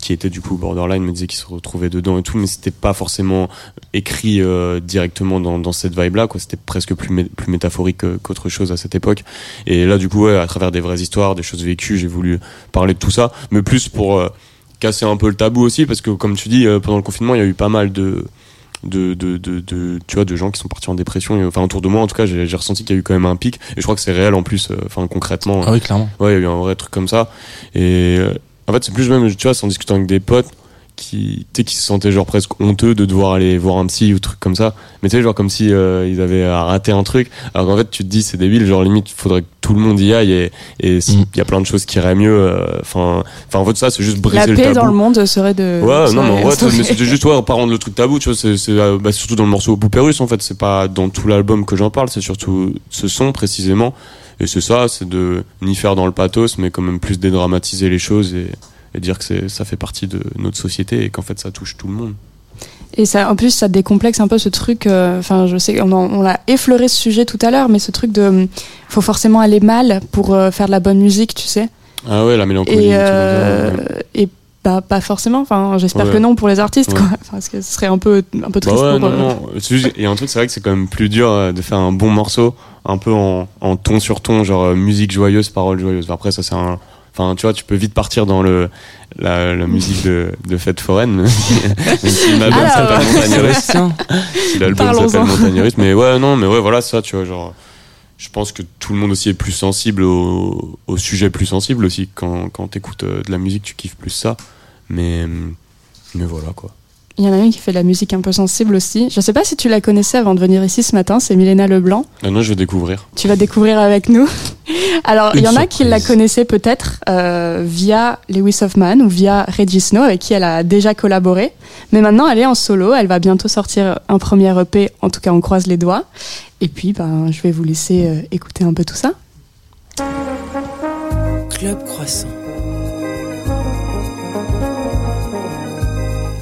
qui étaient du coup borderline me disaient qu'ils se retrouvaient dedans et tout mais c'était pas forcément écrit euh, directement dans, dans cette vibe là quoi c'était presque plus mé- plus métaphorique euh, qu'autre chose à cette époque et là du coup ouais, à travers des vraies histoires des choses vécues j'ai voulu parler de tout ça mais plus pour euh, casser un peu le tabou aussi parce que comme tu dis euh, pendant le confinement il y a eu pas mal de de, de, de, de- tu vois de gens qui sont partis en dépression et, enfin autour de moi en tout cas j'ai ressenti qu'il y a eu quand même un pic et je crois que c'est réel en plus euh, enfin concrètement Ah oui, clairement. Ouais, il y a eu un vrai truc comme ça. Et en fait, c'est plus même, tu vois, c'est en discutant avec des potes qui, tu sais, qui se sentaient genre presque honteux de devoir aller voir un psy ou truc comme ça. Mais tu sais, genre comme si euh, ils avaient raté un truc. Alors qu'en fait, tu te dis, c'est débile, genre limite, faudrait que tout le monde y aille et Mm. y a plein de choses qui iraient mieux. euh, Enfin, en fait, ça, c'est juste briser La le paix tabou. dans le monde serait de. Ouais, serait non, mais instaurée. mais c'était juste, ouais, pas rendre le truc tabou, tu vois, c'est, c'est, euh, bah, surtout dans le morceau Poupée Russe, en fait, c'est pas dans tout l'album que j'en parle, c'est surtout ce son précisément. Et c'est ça, c'est de ni faire dans le pathos, mais quand même plus dédramatiser les choses et, et dire que ça fait partie de notre société et qu'en fait ça touche tout le monde. Et ça, en plus, ça décomplexe un peu ce truc. euh, Enfin, je sais, on, on l'a effleuré ce sujet tout à l'heure, mais ce truc de, hum, faut forcément aller mal pour euh, faire de la bonne musique, tu sais. Ah ouais, la mélancolie. Et, euh, et bah, pas forcément. Enfin, j'espère Ouais. que non pour les artistes, Ouais. quoi. Enfin, parce que ce serait un peu, un peu Bah triste ouais, pour. non, euh, non. C'est juste- Et un truc, c'est vrai que c'est quand même plus dur euh, de faire un bon morceau, un peu en, en ton sur ton, genre euh, musique joyeuse, paroles joyeuses. Après, ça, c'est un. Enfin, tu vois, tu peux vite partir dans le la, la musique de, de fête foraine. même si l'album s'appelle Montagne Russe. Sébastien. Si l'album Parlons-en. s'appelle Montagne Russe. Mais ouais, non, mais ouais, voilà, ça, tu vois, genre. Je pense que tout le monde aussi est plus sensible au, sujet plus sensible aussi. Quand, quand t'écoutes euh, de la musique, tu kiffes plus ça. Mais, mais voilà, quoi. Il y en a une qui fait de la musique un peu sensible aussi. Je sais pas si tu la connaissais avant de venir ici ce matin, c'est Milena Leblanc. Ah non, je vais découvrir. Tu vas découvrir avec nous. Alors, il y en a qui la connaissaient peut-être euh, via Lewis Hoffman ou via Reggie Snow, avec qui elle a déjà collaboré. Mais maintenant, elle est en solo. Elle va bientôt sortir un premier EP. En tout cas, on croise les doigts. Et puis, ben, je vais vous laisser euh, écouter un peu tout ça. Club Croissant.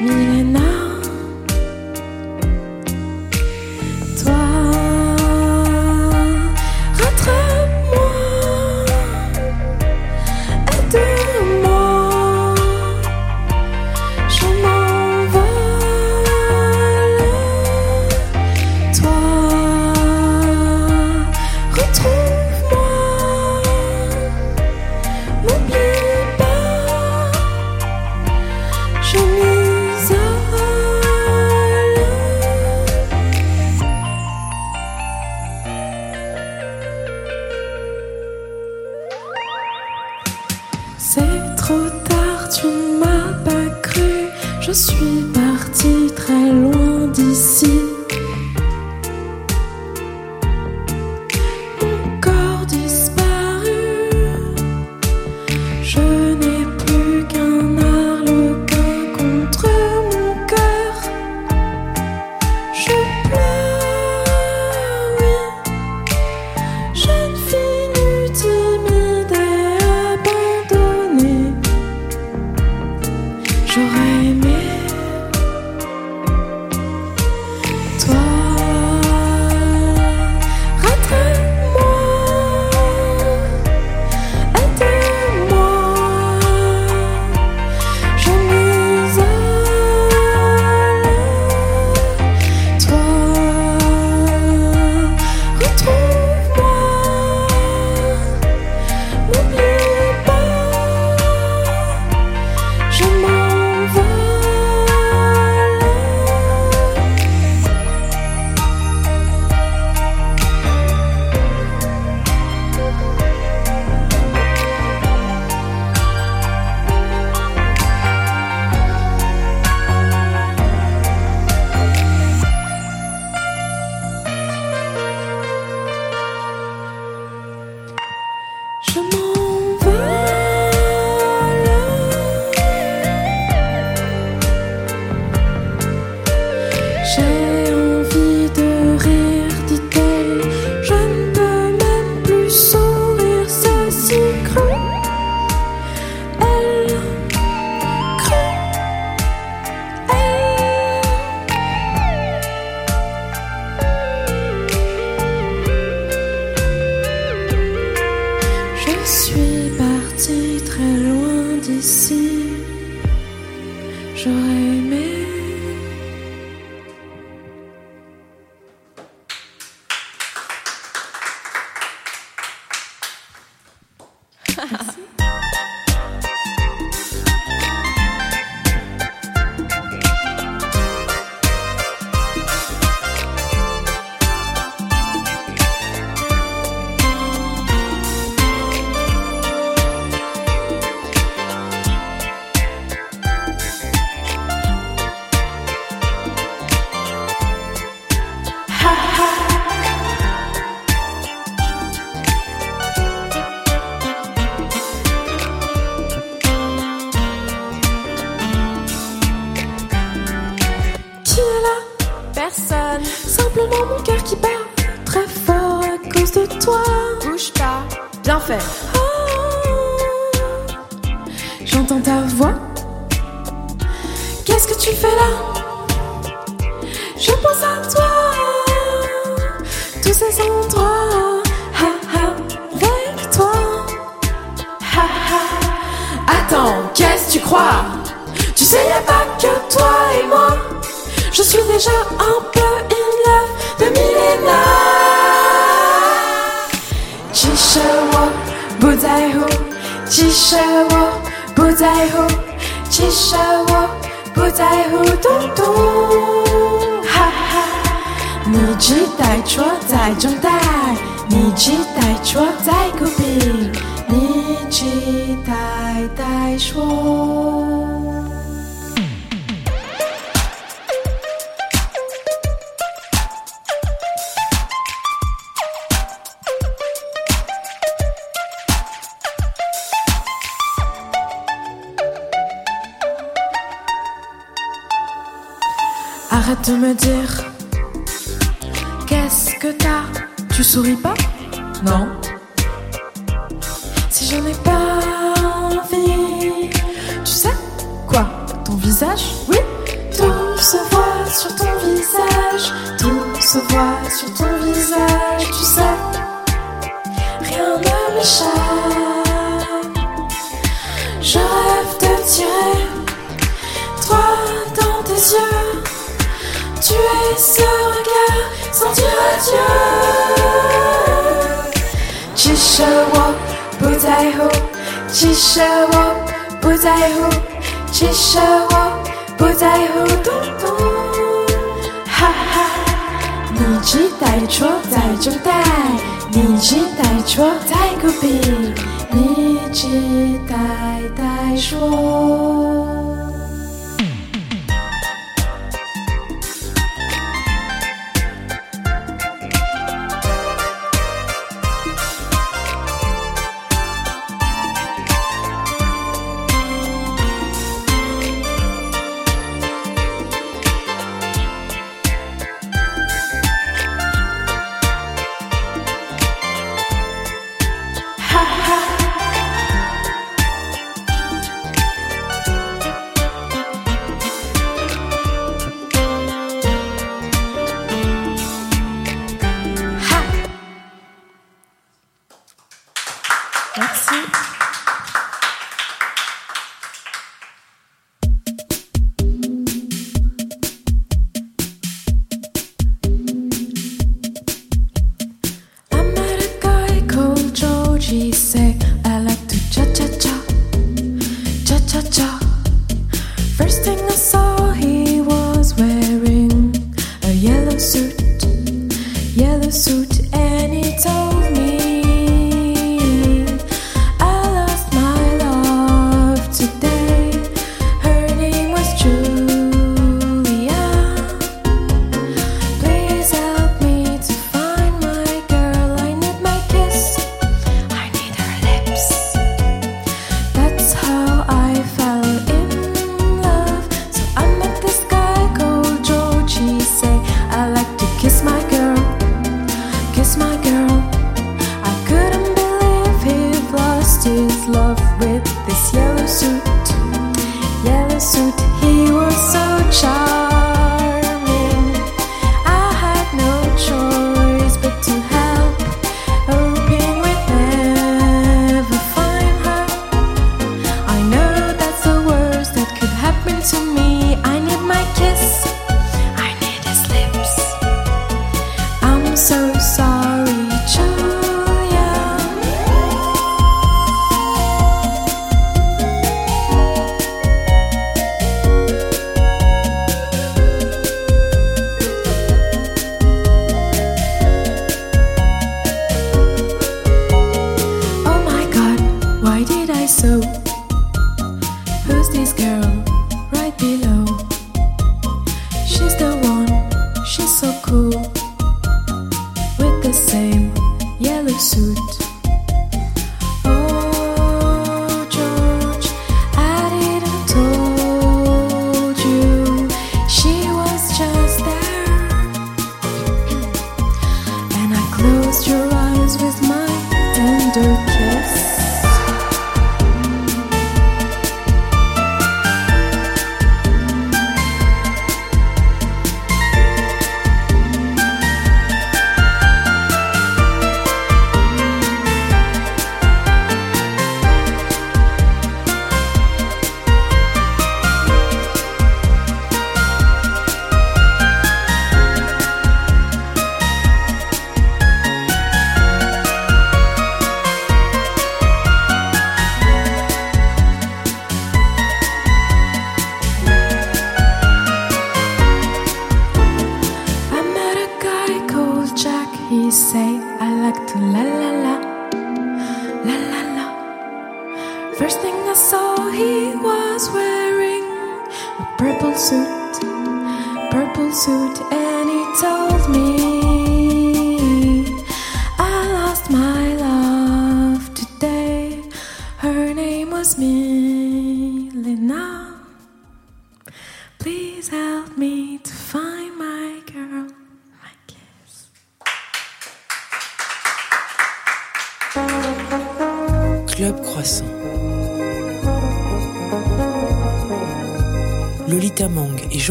你。说。我不在乎，其实我不在乎。咚咚，哈哈！你只带错，在着带，你只带错，太固执，你只带带说。So.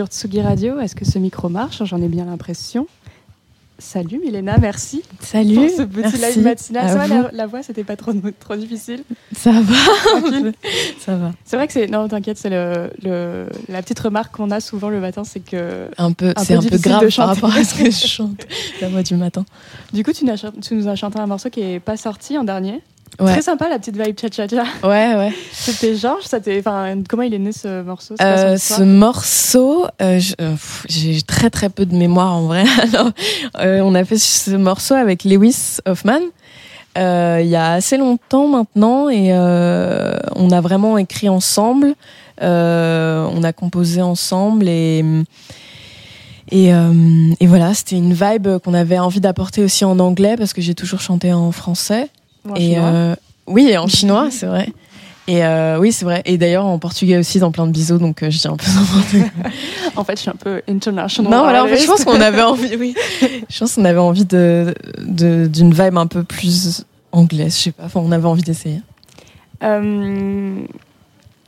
Sur Tsugi Radio, est-ce que ce micro marche? J'en ai bien l'impression. Salut Milena, merci. Salut. Pour ce petit merci live matinal. Ça va, la, la voix, c'était pas trop, trop difficile Ça va. Ça va. C'est vrai que c'est. Non, t'inquiète, c'est le, le- la petite remarque qu'on a souvent le matin, c'est que. Un peu, c'est un peu grave par rapport à ce que je chante la voix du matin. Du coup, tu, nous as ch- tu nous as chanté un morceau qui est pas sorti en dernier. Ouais. Très sympa, la petite vibe cha-cha-cha. Ouais, ouais. C'était Georges, ça enfin, comment il est né ce morceau? Euh, ce morceau, euh, euh, j'ai très très peu de mémoire en vrai. Alors, euh, on a fait ce morceau avec Lewis Hoffman euh, il y a assez longtemps maintenant et euh, on a vraiment écrit ensemble. Euh, on a composé ensemble et et, euh, et voilà, c'était une vibe qu'on avait envie d'apporter aussi en anglais parce que j'ai toujours chanté en français. Ou en et chinois euh, oui, et en chinois, c'est vrai. Et euh, oui, c'est vrai. Et d'ailleurs en portugais aussi, dans plein de bisous, donc euh, je dis un peu. En fait, je suis un peu international. Non, voilà, en fait, je pense qu'on avait envie, oui. Je pense qu'on avait envie de, d'une vibe un peu plus anglaise, je sais pas. Enfin, on avait envie d'essayer. Euh,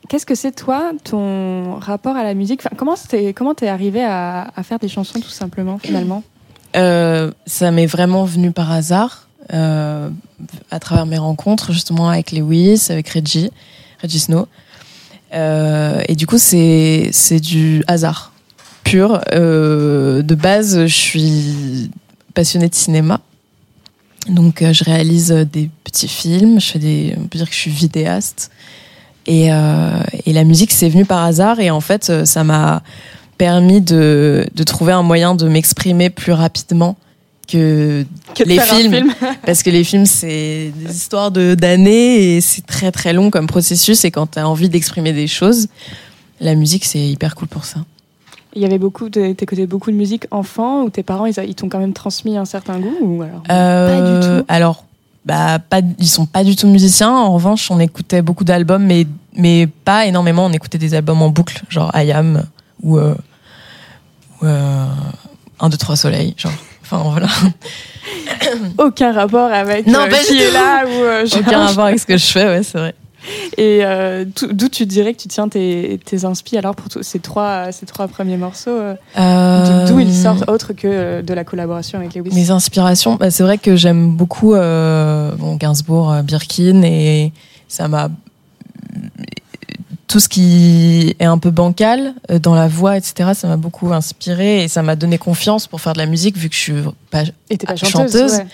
Qu'est-ce que c'est toi, ton rapport à la musique? Enfin, Comment t'es comment t'es arrivé à, à faire des chansons tout simplement finalement? Ça m'est vraiment venu par hasard, euh, à travers mes rencontres, justement, avec Lewis, avec Reggie, Reggie Snow. Euh, et du coup, c'est, c'est du hasard pur. Euh, de base, je suis passionnée de cinéma. Donc, je réalise des petits films. Je fais des, on peut dire que je suis vidéaste. Et, et la musique, c'est venu par hasard. Et en fait, ça m'a permis de, de trouver un moyen de m'exprimer plus rapidement que, les un films. film. Parce que les films, c'est des histoires de d'années et c'est très très long comme processus. Et quand tu as envie d'exprimer des choses, la musique, c'est hyper cool pour ça. Il y avait beaucoup, de- t'écoutais beaucoup de musique enfant ou tes parents, ils, ils t'ont quand même transmis un certain goût ou alors Euh, Pas du tout. Alors, bah, pas, ils sont pas du tout musiciens. En revanche, on écoutait beaucoup d'albums, mais, mais pas énormément. On écoutait des albums en boucle, genre I Am ou, euh, ou euh, 1, 2, 3 Soleil. Genre. Enfin, voilà. Aucun rapport avec Non, euh, pas qui est tout. là ou euh, Aucun rapport avec ce que je fais, ouais, c'est vrai. Et euh, d'où tu dirais que tu tiens tes, tes inspi alors pour ces trois, ces trois premiers morceaux euh, D'où ils sortent autre que de la collaboration avec Lewis? Mes inspirations, bah, c'est vrai que j'aime beaucoup euh, bon, Gainsbourg, Birkin, et ça m'a tout ce qui est un peu bancal euh, dans la voix, etc. Ça m'a beaucoup inspiré et ça m'a donné confiance pour faire de la musique vu que je suis pas, chanteuse, ouais.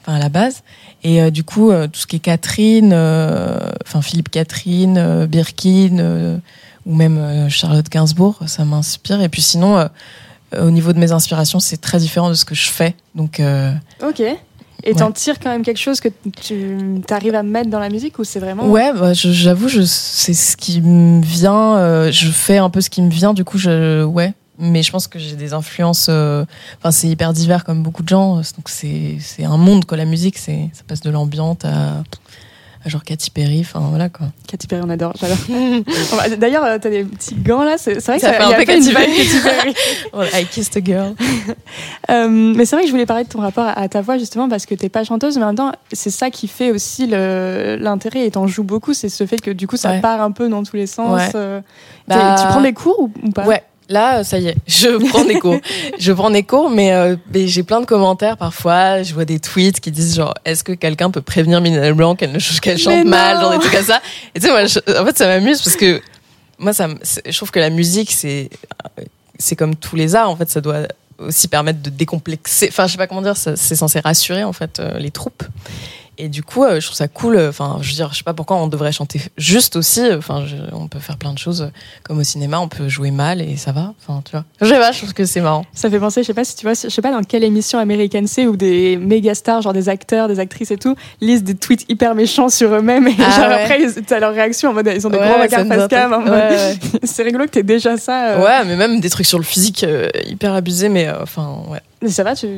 enfin, à la base. Et euh, du coup, euh, tout ce qui est Catherine, euh, enfin Philippe Catherine, Birkin, ou même Charlotte Gainsbourg, ça m'inspire. Et puis sinon, au niveau de mes inspirations, c'est très différent de ce que je fais. Donc, Ok. Et t'en tires quand même quelque chose que tu arrives à mettre dans la musique ou c'est vraiment ouais, bah, j'avoue, je, c'est ce qui me vient. euh, je fais un peu ce qui me vient. Du coup, je, ouais. Mais je pense que j'ai des influences. euh, Enfin, c'est hyper divers comme beaucoup de gens. Donc c'est un monde quoi. La musique, c'est ça passe de l'ambiante à, à genre Katy Perry. Enfin voilà quoi. Katy Perry, on adore, j'adore. D'ailleurs, euh, t'as des petits gants là, c'est vrai que Ça fait un peu Katy Perry. Katy Perry. I kissed a girl. Euh, mais c'est vrai que je voulais parler de ton rapport à ta voix justement parce que t'es pas chanteuse, mais en même temps, c'est ça qui fait aussi l'intérêt et t'en joues beaucoup, c'est ce fait que du coup ça Ouais. part un peu dans tous les sens. Ouais. euh. Bah, tu prends des cours ou, ou pas? Ouais, là, euh, ça y est, je prends des cours. je prends des cours, mais, euh, mais j'ai plein de commentaires parfois. Je vois des tweets qui disent genre, est-ce que quelqu'un peut prévenir Mina Blanc qu'elle chante mal, genre des trucs comme ça. Et tu sais, moi, je- en fait, ça m'amuse parce que moi, ça, je trouve que la musique, c'est, c'est comme tous les arts. En fait, ça doit aussi permettre de décomplexer. Enfin, je sais pas comment dire. C'est censé rassurer en fait euh, les troupes. Et du coup, euh, je trouve ça cool. euh, Enfin, je veux dire, je sais pas pourquoi on devrait chanter juste aussi. euh, Enfin, je- on peut faire plein de choses comme au cinéma. On peut jouer mal et ça va. Enfin, tu vois. Je sais pas, je trouve que c'est marrant. Ça fait penser, je sais pas si tu vois, je sais pas dans quelle émission américaine c'est où des méga stars, genre des acteurs, des actrices et tout, lisent des tweets hyper méchants sur eux-mêmes et Ah genre ouais. après, ils- t'as leur réaction en mode ils ont des Ouais, gros ouais, regards face cam. Ouais, c'est rigolo que t'aies déjà ça. euh. Ouais, mais même des trucs sur le physique euh, hyper abusés, mais euh, enfin, ouais. Mais ça va, tu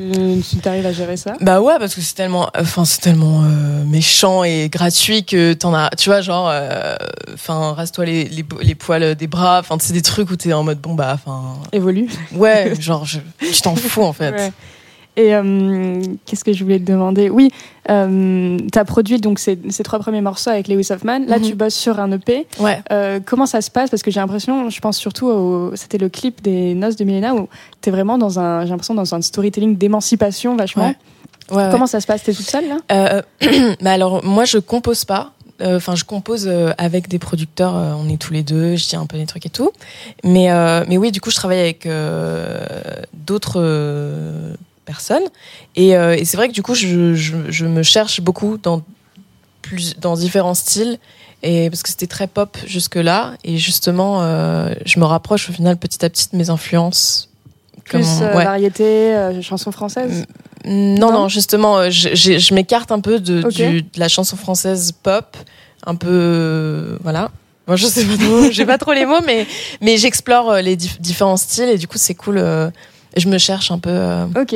tu t'arrives à gérer ça? Bah ouais, parce que c'est tellement, enfin c'est tellement euh, méchant et gratuit que t'en as, tu vois, genre, euh, enfin rase-toi les, les, les poils des bras, enfin c'est des trucs où t'es en mode bon bah, enfin. Évolue. Ouais, genre je, tu t'en fous en fait. Ouais. Et euh, qu'est-ce que je voulais te demander? Oui, euh, tu as produit donc ces, ces trois premiers morceaux avec Lewis Hoffman. Là, Mhm. tu bosses sur un EP. Ouais. Euh, comment ça se passe? Parce que j'ai l'impression, je pense surtout au. C'était le clip des Noces de Milena où tu es vraiment dans un. J'ai l'impression dans un storytelling d'émancipation vachement. Ouais. Ouais, Comment ça se passe? T'es toute seule là? Bah alors moi je compose pas. Euh, Enfin, je compose euh, avec des producteurs. euh, on est tous les deux. Je dis un peu des trucs et tout. Mais mais oui, du coup, je travaille avec d'autres personnes. Et, euh, et c'est vrai que du coup, je, je, je me cherche beaucoup dans plus dans différents styles. Et parce que c'était très pop jusque là. Et justement, euh, je me rapproche au final petit à petit de mes influences. Plus Comme- euh, ouais. variété, euh, chanson française Non, non, justement, je, m'écarte un peu de, Ok. du- de la chanson française pop, un peu, voilà. Moi, je sais pas trop, j'ai pas trop les mots, mais, mais j'explore les dif- différents styles et du coup, c'est cool. Je me cherche un peu. euh, Ok.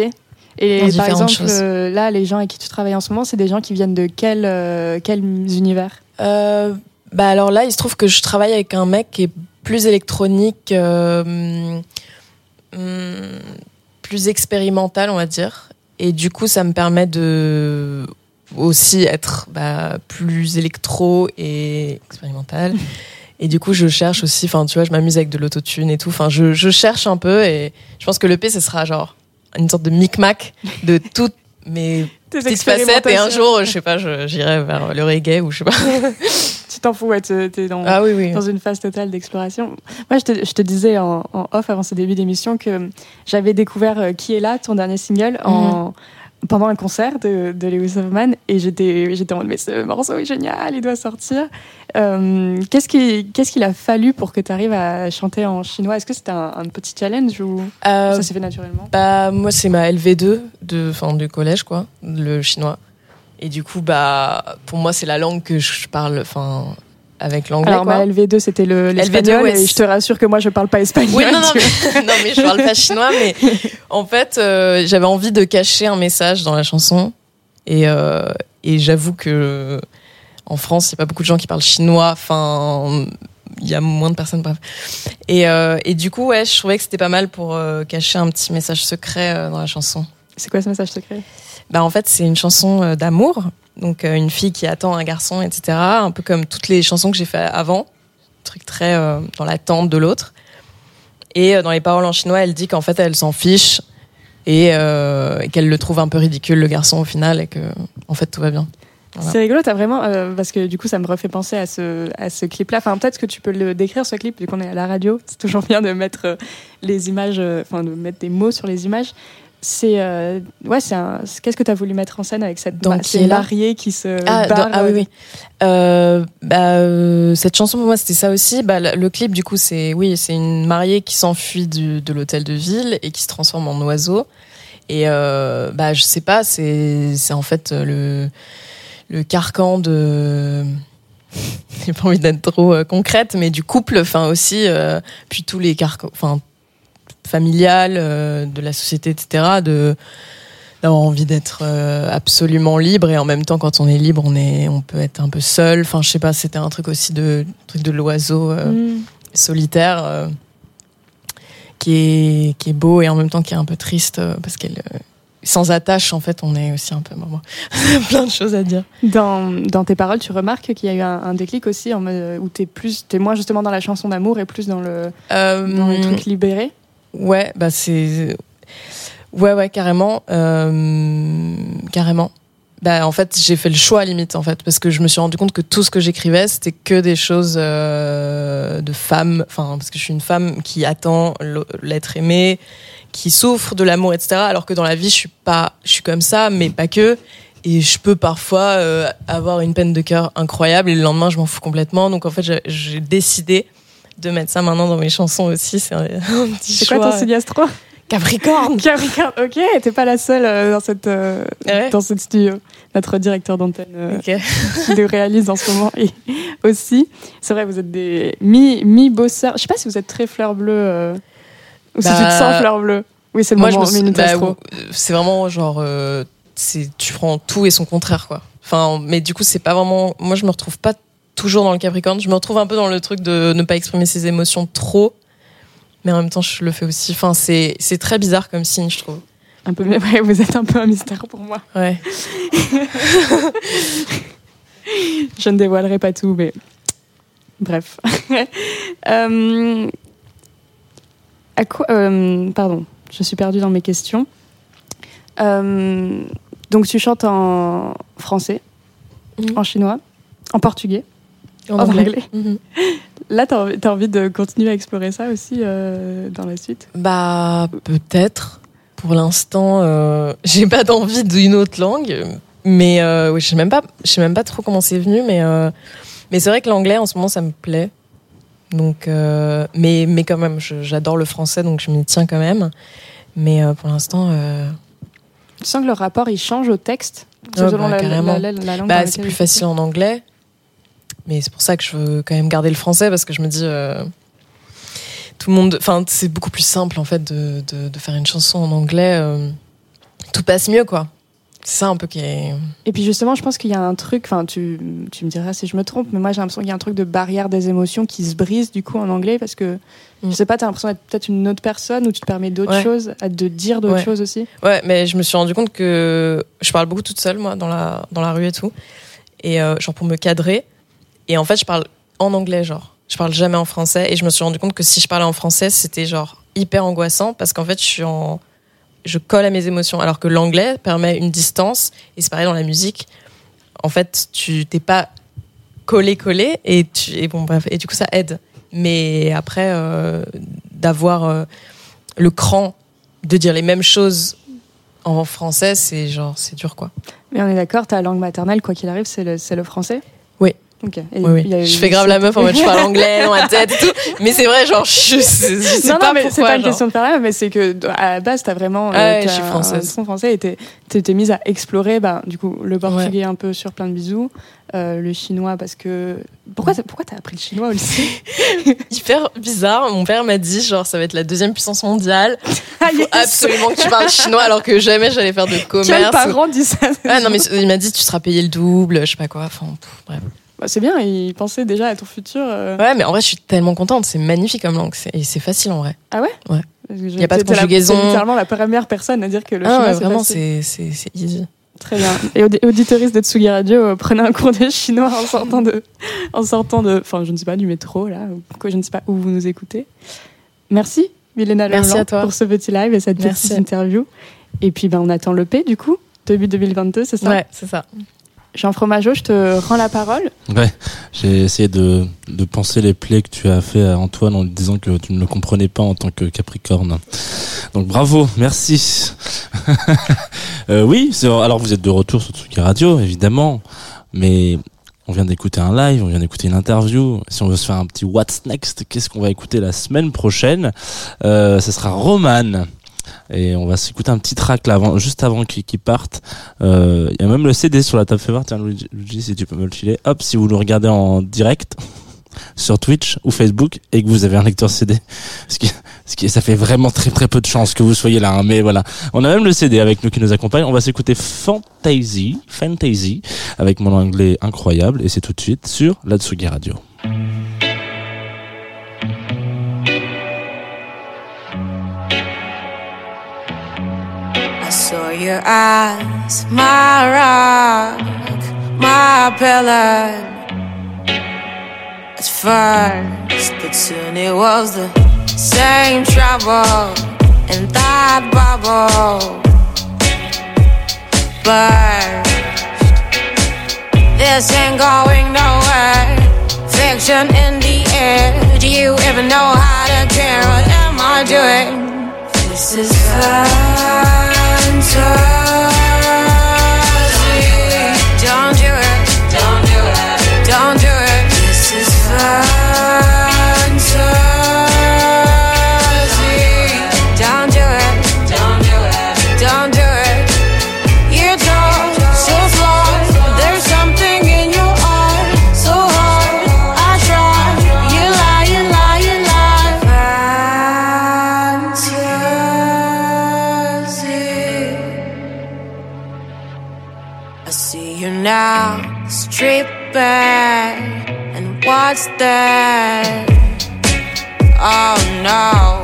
Et par exemple, choses. euh, là, les gens avec qui tu travailles en ce moment, c'est des gens qui viennent de quel, euh, quel univers? Bah alors là, il se trouve que je travaille avec un mec qui est plus électronique, euh, hum, plus expérimental, on va dire. Et du coup, ça me permet de aussi être bah, plus électro et expérimental. Et du coup, je cherche aussi, enfin, tu vois, je m'amuse avec de l'autotune et tout. Enfin, je, je cherche un peu et je pense que l'EP, ce sera genre une sorte de micmac de toutes mes Tes petites facettes. Et un jour, je sais pas, j'irai vers le reggae ou je sais pas. Tu t'en fous, ouais, t'es dans, Ah oui, oui. dans une phase totale d'exploration. Moi, je te, je te disais en, en off avant ce début d'émission que j'avais découvert euh, Qui est là, ton dernier single, en, pendant un concert de, de Lewis Hoffman, et j'étais j'étais en mode, mais ce morceau est génial, il doit sortir. Euh, Qu'est-ce qui- qu'est-ce qu'il a fallu pour que tu arrives à chanter en chinois? Est-ce que c'était un, un petit challenge ou Euh, ça s'est fait naturellement? Bah, moi, c'est ma LV2 de, enfin, du collège, quoi, le chinois. Et du coup, bah, pour moi, c'est la langue que je parle, enfin, avec l'anglais, Alors, quoi. ma LV2, c'était le- LV2, l'espagnol, ouais, et je te rassure que moi, je parle pas espagnol. Oui, non, non, mais, non, mais je parle pas chinois, mais en fait, euh, j'avais envie de cacher un message dans la chanson. Et, euh, et j'avoue que en France, il n'y a pas beaucoup de gens qui parlent chinois. Enfin, il y a moins de personnes, bref. Et, euh, et du coup, ouais, je trouvais que c'était pas mal pour cacher un petit message secret dans la chanson. C'est quoi ce message secret? Bah, En fait, c'est une chanson d'amour. Donc, euh, une fille qui attend un garçon, etc. Un peu comme toutes les chansons que j'ai fait avant. Truc très euh, dans l'attente de l'autre. Et euh, dans les paroles en chinois, elle dit qu'en fait, elle s'en fiche et, qu'elle le trouve un peu ridicule, le garçon, au final, et que, en fait, tout va bien. C'est rigolo, t'as vraiment. parce que du coup, ça me refait penser à ce, à ce clip-là. Enfin, peut-être que tu peux le décrire, ce clip, vu qu'on est à la radio. C'est toujours bien de mettre les images, enfin, de mettre des mots sur les images. C'est. euh, ouais, c'est Qu'est-ce que t'as voulu mettre en scène avec cette. Dans bah, qui est qui se. Ah, dans- ah oui, oui. Euh, bah, euh, cette chanson pour moi c'était ça aussi. Bah, le clip du coup c'est oui c'est une mariée qui s'enfuit de l'hôtel de ville et qui se transforme en oiseau. Et bah je sais pas c'est c'est en fait le le carcan de j'ai pas envie d'être trop concrète mais du couple enfin aussi puis tous les carcans enfin familial euh, de la société etc de d'avoir envie d'être euh, absolument libre et en même temps quand on est libre on est on peut être un peu seul enfin je sais pas c'était un truc aussi de truc de l'oiseau euh, Mm. solitaire euh, qui est qui est beau et en même temps qui est un peu triste euh, parce qu'elle euh, sans attache en fait on est aussi un peu bon. plein de choses à dire Dans, dans tes paroles, tu remarques qu'il y a eu un, un déclic aussi en mode, où t'es plus, t'es moins justement dans la chanson d'amour et plus dans le, dans les trucs libérés. Ouais, bah c'est. Ouais, ouais, carrément. euh, Carrément. Bah, en fait, j'ai fait le choix limite, en fait, parce que je me suis rendu compte que tout ce que j'écrivais, c'était que des choses euh, de femmes. Enfin, parce que je suis une femme qui attend l'être aimé, qui souffre de l'amour, etc. Alors que dans la vie, je suis pas, je suis comme ça, mais pas que. et je peux parfois euh, avoir une peine de cœur incroyable et le lendemain je m'en fous complètement. Donc en fait j'ai décidé de mettre ça maintenant dans mes chansons aussi. C'est un, un petit C'est quoi ton signe astro Capricorne. Capricorne, ok, t'es pas la seule euh, dans, cette, euh, Ouais. dans cette studio. Notre directeur d'antenne euh, qui le réalise en ce moment et aussi. C'est vrai, vous êtes des mi- mi-bosseurs. Je sais pas si vous êtes très fleur bleue euh, ou si Bah, tu te sens fleur bleue. Oui, c'est le Moi je moment me suis- minute bah, astro. c'est vraiment genre euh, c'est tu prends tout et son contraire quoi. Enfin mais du coup c'est pas vraiment moi je me retrouve pas toujours dans le Capricorne, je me retrouve un peu dans le truc de ne pas exprimer ses émotions trop. Mais en même temps, je le fais aussi. Enfin, c'est c'est très bizarre comme signe, je trouve. Un peu, ouais, vous êtes un peu un mystère pour moi. Ouais. Je ne dévoilerai pas tout, mais bref. Euh, à quoi euh, Pardon, je suis perdue dans mes questions. Euh, donc tu chantes en français, Mhm. en chinois, en portugais, En en anglais. anglais. Mhm. Là, t'as envie, t'as envie de continuer à explorer ça aussi euh, dans la suite? Bah peut-être. Pour l'instant, euh, j'ai pas d'envie d'une autre langue, mais euh, oui, je sais même pas, je sais même pas trop comment c'est venu, mais euh, mais c'est vrai que l'anglais en ce moment ça me plaît. Donc, euh, mais mais quand même, j'adore le français, donc je m'y tiens quand même. Mais euh, pour l'instant, euh, Tu sens que le rapport il change au texte? Ouais, selon bah, la, carrément. la- la- la langue dans bah, c'est plus il- facile en anglais. Mais c'est pour ça que je veux quand même garder le français parce que je me dis euh, tout le monde, enfin c'est beaucoup plus simple en fait de, de, de faire une chanson en anglais. euh, tout passe mieux quoi. C'est ça un peu qui est. Et puis justement, je pense qu'il y a un truc, enfin tu, tu me diras si je me trompe, mais moi j'ai l'impression qu'il y a un truc de barrière des émotions qui se brise du coup en anglais parce que Mm. je sais pas, t'as l'impression d'être peut-être une autre personne ou tu te permets d'autres Ouais. choses, à- de dire d'autres Ouais. choses aussi? Ouais, mais je me suis rendu compte que je parle beaucoup toute seule moi dans la dans la rue et tout, et euh, genre pour me cadrer. Et en fait, je parle en anglais genre. Je parle jamais en français et je me suis rendu compte que si je parlais en français, c'était genre hyper angoissant parce qu'en fait, je colle à mes émotions alors que l'anglais permet une distance et c'est pareil dans la musique. En fait, tu t'es pas collé collé et bon bref et du coup ça aide. Mais après euh, d'avoir euh, le cran de dire les mêmes choses en français, c'est genre c'est dur quoi. Mais on est d'accord, ta langue maternelle, quoi qu'il arrive, c'est le, le français? Oui. Ok. Et Oui, oui. il y a eu Je fais grave la meuf en mode je parle anglais dans ma tête et tout. Mais c'est vrai, genre, je, je sais non, pas non, mais c'est pas une question de faire la mais c'est que à la base, t'as vraiment. Ah ouais, t'as je suis française. Un son français et t'es- mise à explorer, bah, du coup, le portugais un peu sur plein de bisous, euh, le chinois parce que. Pourquoi t'as pourquoi appris le chinois au lycée Hyper bizarre. Mon père m'a dit, genre, ça va être la deuxième puissance mondiale. Ah, Il faut absolument que tu parles chinois alors que jamais j'allais faire de commerce. Quel parent dit ça? Ah non, mais il m'a dit, tu seras payé le double, je sais pas quoi. Enfin, pff, bref. Bah, C'est bien, il pensait déjà à ton futur. euh. Ouais, mais en vrai, je suis tellement contente. C'est magnifique comme langue. c'est- Et c'est facile en vrai. Ah ouais? Ouais. Il y a pas de conjugaison. C'est littéralement la première personne à dire que le Ah chinois, ouais, c'est vraiment, c'est easy. Très bien. Et audi- auditoristes de Tsugi Radio, euh, prenez un cours de chinois en sortant de, en sortant de, enfin, je ne sais pas, du métro, là, ou je ne sais pas où vous nous écoutez. Merci, Milena Merci Leblanc, à toi. pour ce petit live et cette Merci. petite interview. Et puis, ben, on attend le P, du coup, début 2022, c'est ça? Ouais, c'est ça. Jean Fromageau, je te rends la parole. Ouais, j'ai essayé de, de penser les plaies que tu as fait à Antoine en lui disant que tu ne le comprenais pas en tant que Capricorne. Donc bravo, merci. Euh, oui, alors vous êtes de retour sur Tsuki Radio, évidemment, mais on vient d'écouter un live, on vient d'écouter une interview. Si on veut se faire un petit What's Next, qu'est-ce qu'on va écouter la semaine prochaine? Euh, Ce sera Roman. Et on va s'écouter un petit track là, avant, juste avant qu'il qu'il parte. Euh, Il y a même le CD sur la table voir. Tiens, Luigi, Luigi, si tu peux me le filer. Hop, si vous nous regardez en direct sur Twitch ou Facebook et que vous avez un lecteur CD, ce qui, ce qui, ça fait vraiment très très peu de chance que vous soyez là. hein, mais voilà, on a même le CD avec nous qui nous accompagne. On va s'écouter Fantasy, Fantasy avec mon anglais incroyable et c'est tout de suite sur la Tsugi Radio. Your eyes, my rock, my pillar. At first, but soon it was the same trouble in that bubble. Burst. This ain't going nowhere. Fiction in the air. Do you even know how to care? What am I doing? This is fantasy. Stripping and what's that? Oh no,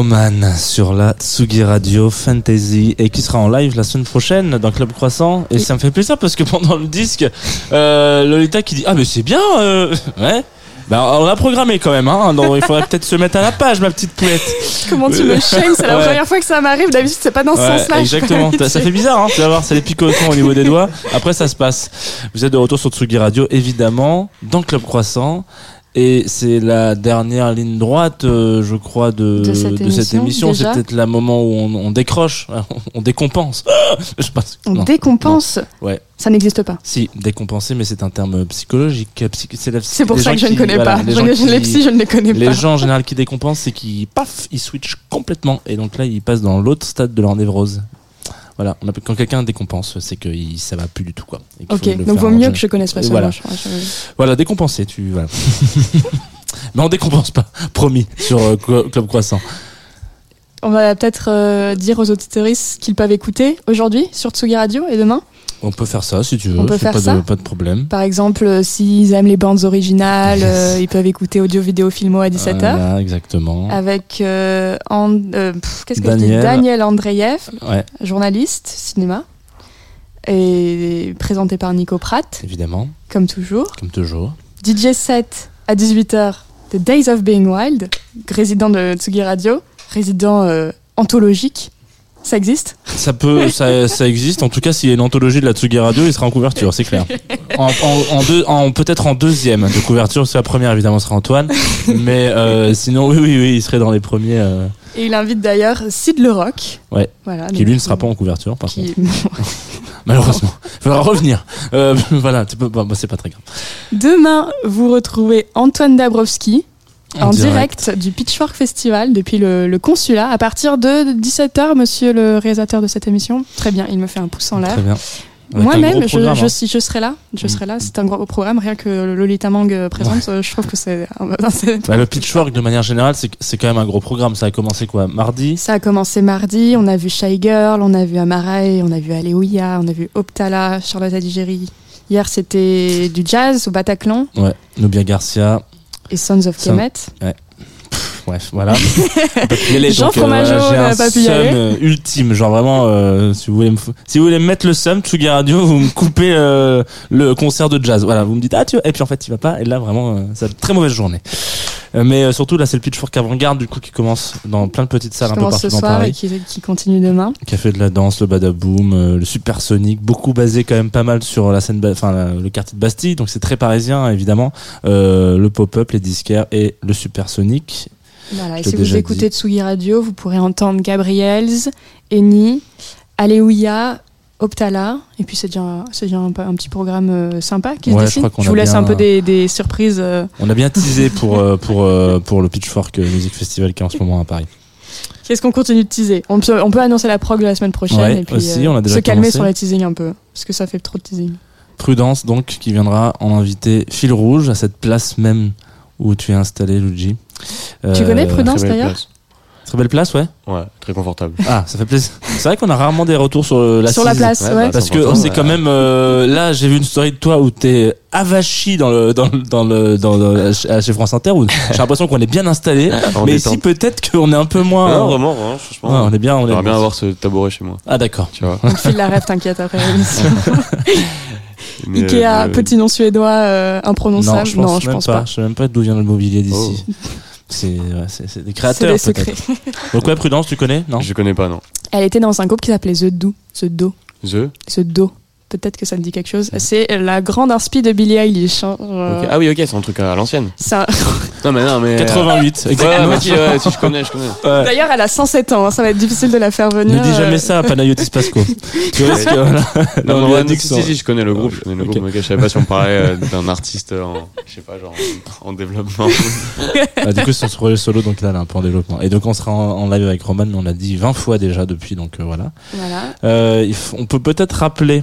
Roman sur la Tsugi Radio Fantasy et qui sera en live la semaine prochaine dans Club Croissant et ça me fait plaisir parce que pendant le disque euh, Lolita qui dit ah mais c'est bien euh, ouais ben, on a programmé quand même hein, donc il faudrait peut-être se mettre à la page ma petite poulette Comment tu me shames C'est la Ouais. première fois que ça m'arrive. D'habitude, c'est pas dans ce Ouais, sens-là. exactement. Ça fait bizarre, hein. Tu vas voir, c'est les picotons au niveau des doigts. Après, ça se passe. Vous êtes de retour sur Tsugi Radio, évidemment, dans Club Croissant. Et c'est la dernière ligne droite, euh, je crois, de, De cette émission, C'est peut-être la moment où on, on décroche, on décompense. je pense. On non, décompense. non. Ouais. Ça n'existe pas. Si, décompenser, mais c'est un terme psychologique. psy- C'est la- C'est pour les ça que je ne connais voilà, pas. les gens qui- les psys, je ne les connais Les pas. gens en général qui décompensent, c'est qu'ils paf, ils switchent complètement. Et donc là, ils passent dans l'autre stade de leur névrose. Voilà, on quand quelqu'un décompense, c'est que il- ça va plus du tout quoi. Et Ok, donc vaut mieux que je connaisse pas ce voilà. Voilà, décompenser, tu voilà. Mais on décompense pas, promis, sur euh, Club Croissant. On va peut-être euh, dire aux auditeuristes qu'ils peuvent écouter aujourd'hui sur Tsugi Radio et demain. On peut faire ça si tu veux, On peut faire pas, ça de, pas de problème. Par exemple, euh, s'ils aiment les bandes originales, euh, ils peuvent écouter audio, vidéo, filmo à 17h. Voilà, exactement. Avec euh, And- pff, qu'est-ce que je dis? Daniel. Daniel Andreev, Ouais, journaliste cinéma, et présenté par Nico Pratt, évidemment, comme toujours. comme toujours. DJ 7 à 18h, The Days of Being Wild, résident de Tsugi Radio, résident anthologique. Ça existe Ça peut, ça, ça existe. En tout cas, s'il y a une anthologie de la Tsugi Radio, il sera en couverture, c'est clair. En, en, en deux, en peut-être en deuxième de couverture, parce que la première évidemment sera Antoine, mais euh, sinon oui, oui, oui, il serait dans les premiers. euh, Et il invite d'ailleurs Sid Le Rock. ouais. Voilà, qui lui ne sera pas en couverture, par qui- contre. Malheureusement, il faudra revenir. Euh, voilà, bah, bah, c'est pas très grave. Demain, vous retrouvez Antoine Dabrowski En en, direct. direct. du Pitchfork Festival depuis le, le consulat à partir de 17h, monsieur le réalisateur de cette émission. Très bien, il me fait un pouce en l'air. Moi-même, je, je, hein. je serai là. Je Mm. serai là. C'est un gros programme. Rien que Lolita Mang euh, présente, je trouve que c'est. Bah, le pitchfork, de manière générale, c'est quand même un gros programme. Ça a commencé quoi Mardi? Ça a commencé mardi. On a vu Shy Girl, on a vu Amaray, on a vu Alléluia, on a vu Optala, Charlotte Adigéry. Hier, c'était du jazz au Bataclan Ouais. Nubia Garcia. Et Sons of Son- Kemet. Ouais. Pff, Bref, voilà. Aller, Jean euh, Fromageau voilà, j'ai un euh, ultime, genre vraiment, euh, si vous voulez me, f- si vous voulez me mettre le seum, Tsugi Radio, vous me coupez euh, le concert de jazz. Voilà, vous me dites ah tu, et puis en fait il va pas, et là vraiment, euh, c'est une très mauvaise journée. Euh, mais euh, surtout là c'est le Pitchfork avant-garde du coup qui commence dans plein de petites salles qui un peu partout ce dans soir Paris. et qui, qui continue demain. qui a fait de la danse, le badaboom, euh, le supersonique, beaucoup basé quand même pas mal sur la scène, enfin le quartier de Bastille, donc c'est très parisien évidemment. Euh, le pop-up, les disquaires et le supersonique. Voilà, et si vous écoutez Tsugi Radio, vous pourrez entendre Gabriels, Eni, Alléluia, Optala, et puis c'est déjà, c'est déjà un, un petit programme euh, sympa qui se Ouais, dessine. Je vous laisse bien- un peu des, des surprises. euh. On a bien teasé pour, euh, pour, euh, pour le Pitchfork Music Festival qui est en ce moment à Paris. Qu'est-ce qu'on continue de teaser? On peut, on peut annoncer la prog de la semaine prochaine Ouais, et puis aussi, euh, on a déjà se calmer commencé. sur les teasing un peu, parce que ça fait trop de teasing. Prudence, donc, qui viendra en invité fil rouge à cette place même où tu es installé, Luigi. Tu connais Prudence, d'ailleurs? place. Très belle place, ouais. Ouais, très confortable. Ah, ça fait plaisir. C'est vrai qu'on a rarement des retours sur euh, la Sur la place, ouais. bah, Parce que c'est ouais. quand même euh, là j'ai vu une story de toi où t'es avachi dans le dans le dans le dans le- chez France Inter où j'ai l'impression qu'on est bien installé En mais détente. ici peut-être qu'on est un peu moins Non, vraiment, hein, franchement. Ouais, on est bien on est bien bien. avoir ce tabouret chez moi. ah d'accord Tu vois. On te file la rêve, t'inquiète, après l'émission. Mais, Ikea, euh, petit nom suédois euh, non imprononçable. je pense même pas. je sais même pas d'où vient le mobilier d'ici c'est ouais, c'est c'est des C'est créateurs des secrets. peut-être donc ouais prudence tu connais? Non? Je connais pas, non. Elle était dans un groupe qui s'appelait The Do. The Do. The? The Do. Peut-être que ça te dit quelque chose. C'est la grande inspi de Billie Eilish. hein. Euh. Ah oui, ok, c'est un truc à l'ancienne. un- Non, mais non, mais. 88 Ouais, exactement ouais, si, ouais, si je connais, je connais. Ouais. D'ailleurs, elle a 107 ans. hein, Ça va être difficile de la faire venir. ne dis jamais euh, ça à Panayotis Pasco tu risques voilà. Non, on non, ouais, dit si, que si, je connais le groupe, je connais le Ok. groupe, mais je savais pas si on parlait euh, d'un artiste en, je sais pas, genre, en, en développement. Ah, du coup, c'est son projet solo, donc là, elle est un peu en développement. Et donc, on sera en, en live avec Roman, mais on l'a dit 20 fois déjà depuis, donc euh, voilà. Voilà. Euh, on peut peut-être rappeler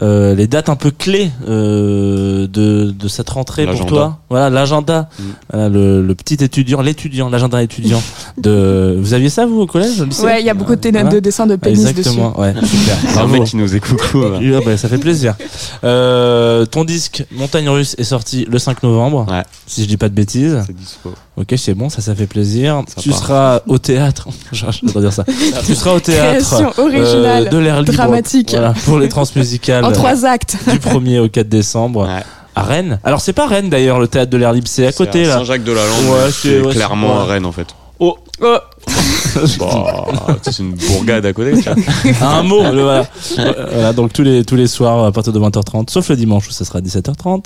euh, les dates un peu clés euh, de, de cette rentrée pour L'agenda. toi. Voilà, l'agenda. Mm. Voilà, le, le petit étudiant, l'étudiant, l'agenda étudiant. de... Vous aviez ça, vous, au collège, au lycée? Ouais, il y a beaucoup de, Voilà. de dessins de pénis dessus. Exactement, ouais, super. C'est un mec qui nous écoute. Ah bah, ça fait plaisir. Euh, ton disque Montagne Russe est sorti le 5 novembre, Ouais. si je dis pas de bêtises. C'est dispo. Ok, c'est bon, ça, ça fait plaisir. Ça tu part. seras au théâtre. J'adore dire ça. tu seras au théâtre. Création originale, euh, de l'air libre. dramatique. Voilà, pour les transmusicales. En trois actes. Du 1er au 4 décembre. Ouais. À Rennes. Alors, c'est pas Rennes d'ailleurs, le théâtre de l'air libre, c'est à côté C'est là. Saint-Jacques-de-la-Lande. Ouais, c'est- c'est ouais, clairement c'est- à Rennes, en fait. Oh, Oh. Bah, c'est une bourgade à côté, tu vois. un mot. le- voilà. Voilà, donc tous les, tous les soirs à partir de 20h30, sauf le dimanche où ça sera 17h30.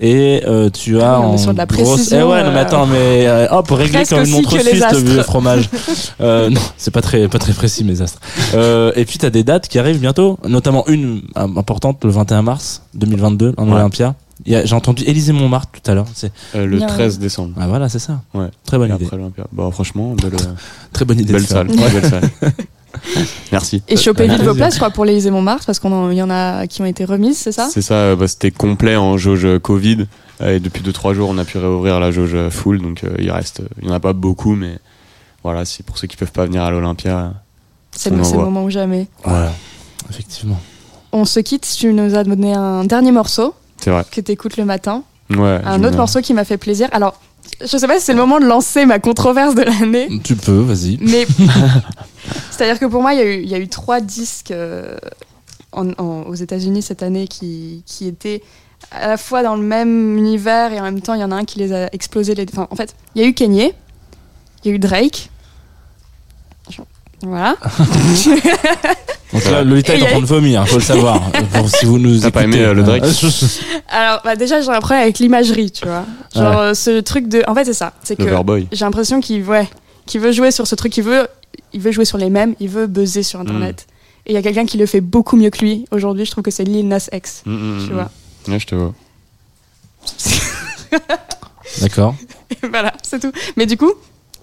Et euh, tu as Ah oui, on est en sur de la grosse... précision, Eh ouais, non, mais euh, attends, mais euh, hop, régler presque comme une aussi montre que les suisse, le astres. vieux fromage. Euh, non, c'est pas très, pas très précis, mes astres. Euh, et puis t'as des dates qui arrivent bientôt, notamment une euh, importante le 21 mars 2022 en Ouais. Olympia. J'ai entendu Élysée Montmartre tout à l'heure. C'est Euh, le Bien. 13 décembre. ah voilà, c'est ça. Ouais. Très bonne Et idée. après l'Olympia. Bah, franchement, belle, Très bonne idée. belle salle. Belle salle. Merci. Et choper Avec vite vos places, crois, pour les Montmartre, parce qu'il y en a qui ont été remises, c'est ça? C'est ça, euh, bah, c'était complet en jauge Covid. Euh, Et depuis 2-3 jours, on a pu réouvrir la jauge full. Donc euh, il reste, il y en a pas beaucoup, mais voilà, c'est pour ceux qui peuvent pas venir à l'Olympia. C'est On le, moment ou jamais. Voilà. Effectivement. On se quitte, tu nous as donné un dernier morceau C'est vrai. que t'écoutes le matin. Ouais. Un autre morceau qui m'a fait plaisir. Alors, je sais pas si c'est le moment de lancer ma controverse de l'année, Tu peux, vas-y. mais c'est-à-dire que pour moi, il y, a eu- il y a eu trois disques euh, en- en- aux États-Unis cette année qui, qui étaient à la fois dans le même univers et en même temps, il y en a un qui les a explosés. Les... Enfin, en fait, il y a eu Kanye, il y a eu Drake. Voilà. Donc là, Lolita est en train de vomir, faut le savoir. Pour, si vous nous T'as pas aimé, euh, le Drake Alors, bah, déjà, j'ai un problème avec l'imagerie, tu vois. Genre, Ouais. euh, ce truc de. En fait, c'est ça. C'est que Loverboy. j'ai l'impression qu'il ouais, qu'il veut jouer sur ce truc. Il veut, il veut jouer sur les mêmes. Il veut buzzer sur Internet. Et il y a quelqu'un qui le fait beaucoup mieux que lui. Aujourd'hui, je trouve que c'est Lil Nas X. Mm, mm, Tu mm. vois. Ouais, je te vois. D'accord. voilà, c'est tout. Mais du coup,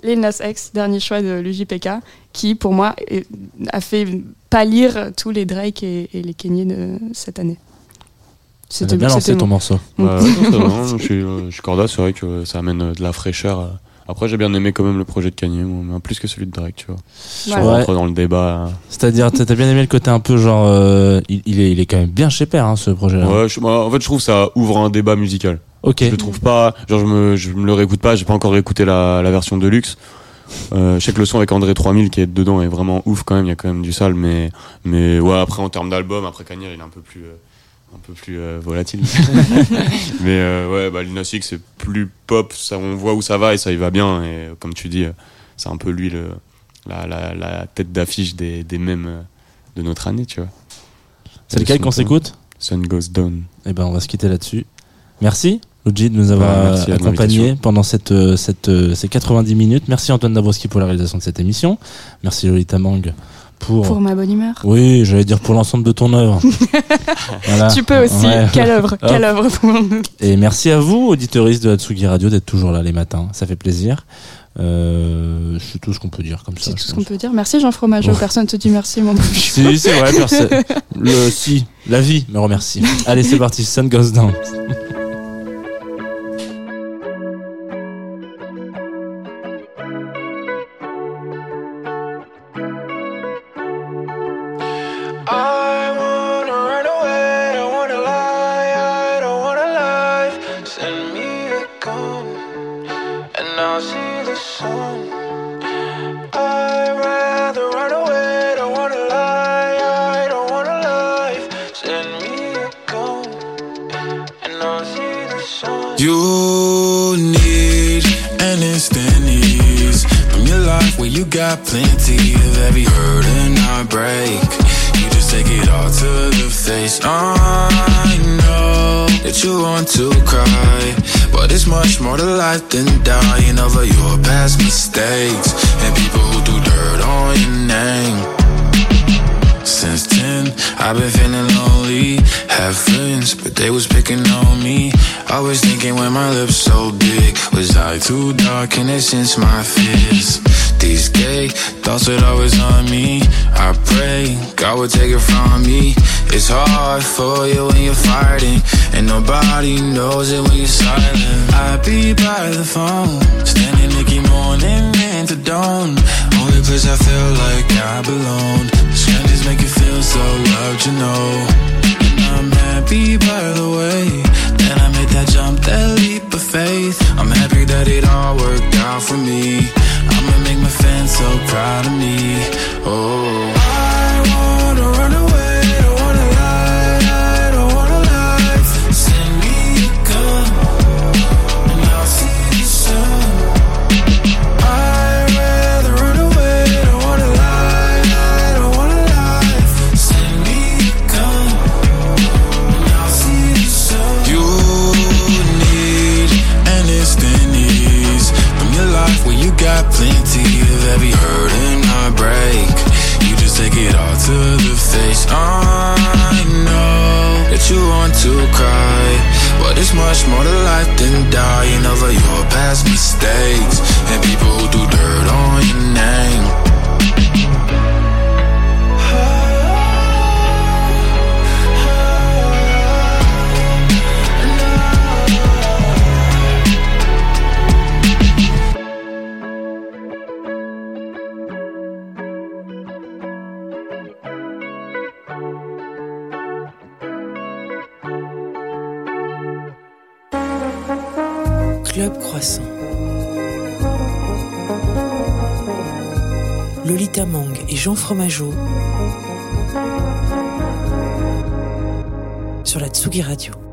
Lil Nas X, dernier choix de l'UJPK, qui, pour moi, est- a fait pâlir tous les Drake et, et les Kanye de cette année. A bien lancé c'était ton morceau. Bah, non, je suis, euh, je suis corda, c'est vrai que ça amène euh, de la fraîcheur. euh. Après, j'ai bien aimé quand même le projet de Kanye, plus que celui de Drake, tu vois. Si Voilà. Ouais. rentre dans le débat. C'est-à-dire, t'as bien aimé le côté un peu genre, euh, il, il est, il est quand même bien chez Père, hein, ce projet-là. Ouais, je- moi, en fait, je trouve que ça ouvre un débat musical. Ok. Je le trouve pas, genre, je me, je me le réécoute pas, j'ai pas encore réécouté la, la version de luxe. Euh, je sais que le son avec André 3000 qui est dedans est vraiment ouf quand même, il y a quand même du sale, mais, mais ouais, après en termes d'album, après Kanye, il est un peu plus, euh, un peu plus euh, volatile. mais euh, ouais, bah, Lil Nas X, c'est plus pop, ça, on voit où ça va et ça y va bien, et comme tu dis, c'est un peu lui le, la, la, la tête d'affiche des, des mêmes de notre année, tu vois. C'est lequel qu'on s'écoute? Sun Goes Down. Eh ben, on va se quitter là-dessus. Merci, Luigi, de nous avoir à accompagnés pendant cette, euh, cette, euh, ces 90 minutes. Merci Antoine Dabrowski pour la réalisation de cette émission. Merci Lolita Mang pour. Pour ma bonne humeur. Oui, j'allais dire pour l'ensemble de ton œuvre. Voilà. Tu peux aussi. Ouais. Quelle œuvre, quelle œuvre pour nous. Et merci à vous, auditeuristes de Hatsugi Radio, d'être toujours là les matins. Ça fait plaisir. Euh, c'est tout ce qu'on peut dire comme ça. C'est tout ce qu'on peut dire. Merci Jean Fromageau. Ouais. Personne te dit merci, mon. Si, c'est vrai, personne. Le, si, la vie me remercie. Allez, c'est parti, Sun Goes Down. I'd rather run away, don't wanna lie, I don't wanna lie. Send me a gun, and I'll see the sun. You need an instant ease from your life where you got plenty of every hurt and heartbreak. You just take it all to the face. I know that you want to cry, but it's much more to life than dying over your past mistakes and people who do dirt on your name. Since 10, I've been feeling lonely. Have friends, but they was picking on me. Always thinking when my lips so big. Was I too dark and it since my fears? These gay thoughts would always on me. I pray God would take it from me. It's hard for you when you're fighting, and nobody knows it when you're silent. I be by the phone, standing Nicky morning and into dawn. Only place I feel like I belong. Strangers make you feel so loved, you know. And I'm happy by the way that I made that jump, that leap of faith. I'm happy that it all worked out for me. I'ma make my fans so proud of me. Oh, I wanna run away, plenty of every hurt and heartbreak. You just take it all to the face. I know that you want to cry, but it's much more to life than dying over your past mistakes and people who do dirt on your name. Lolita Mang et Jean Fromageau sur la Tsugi Radio.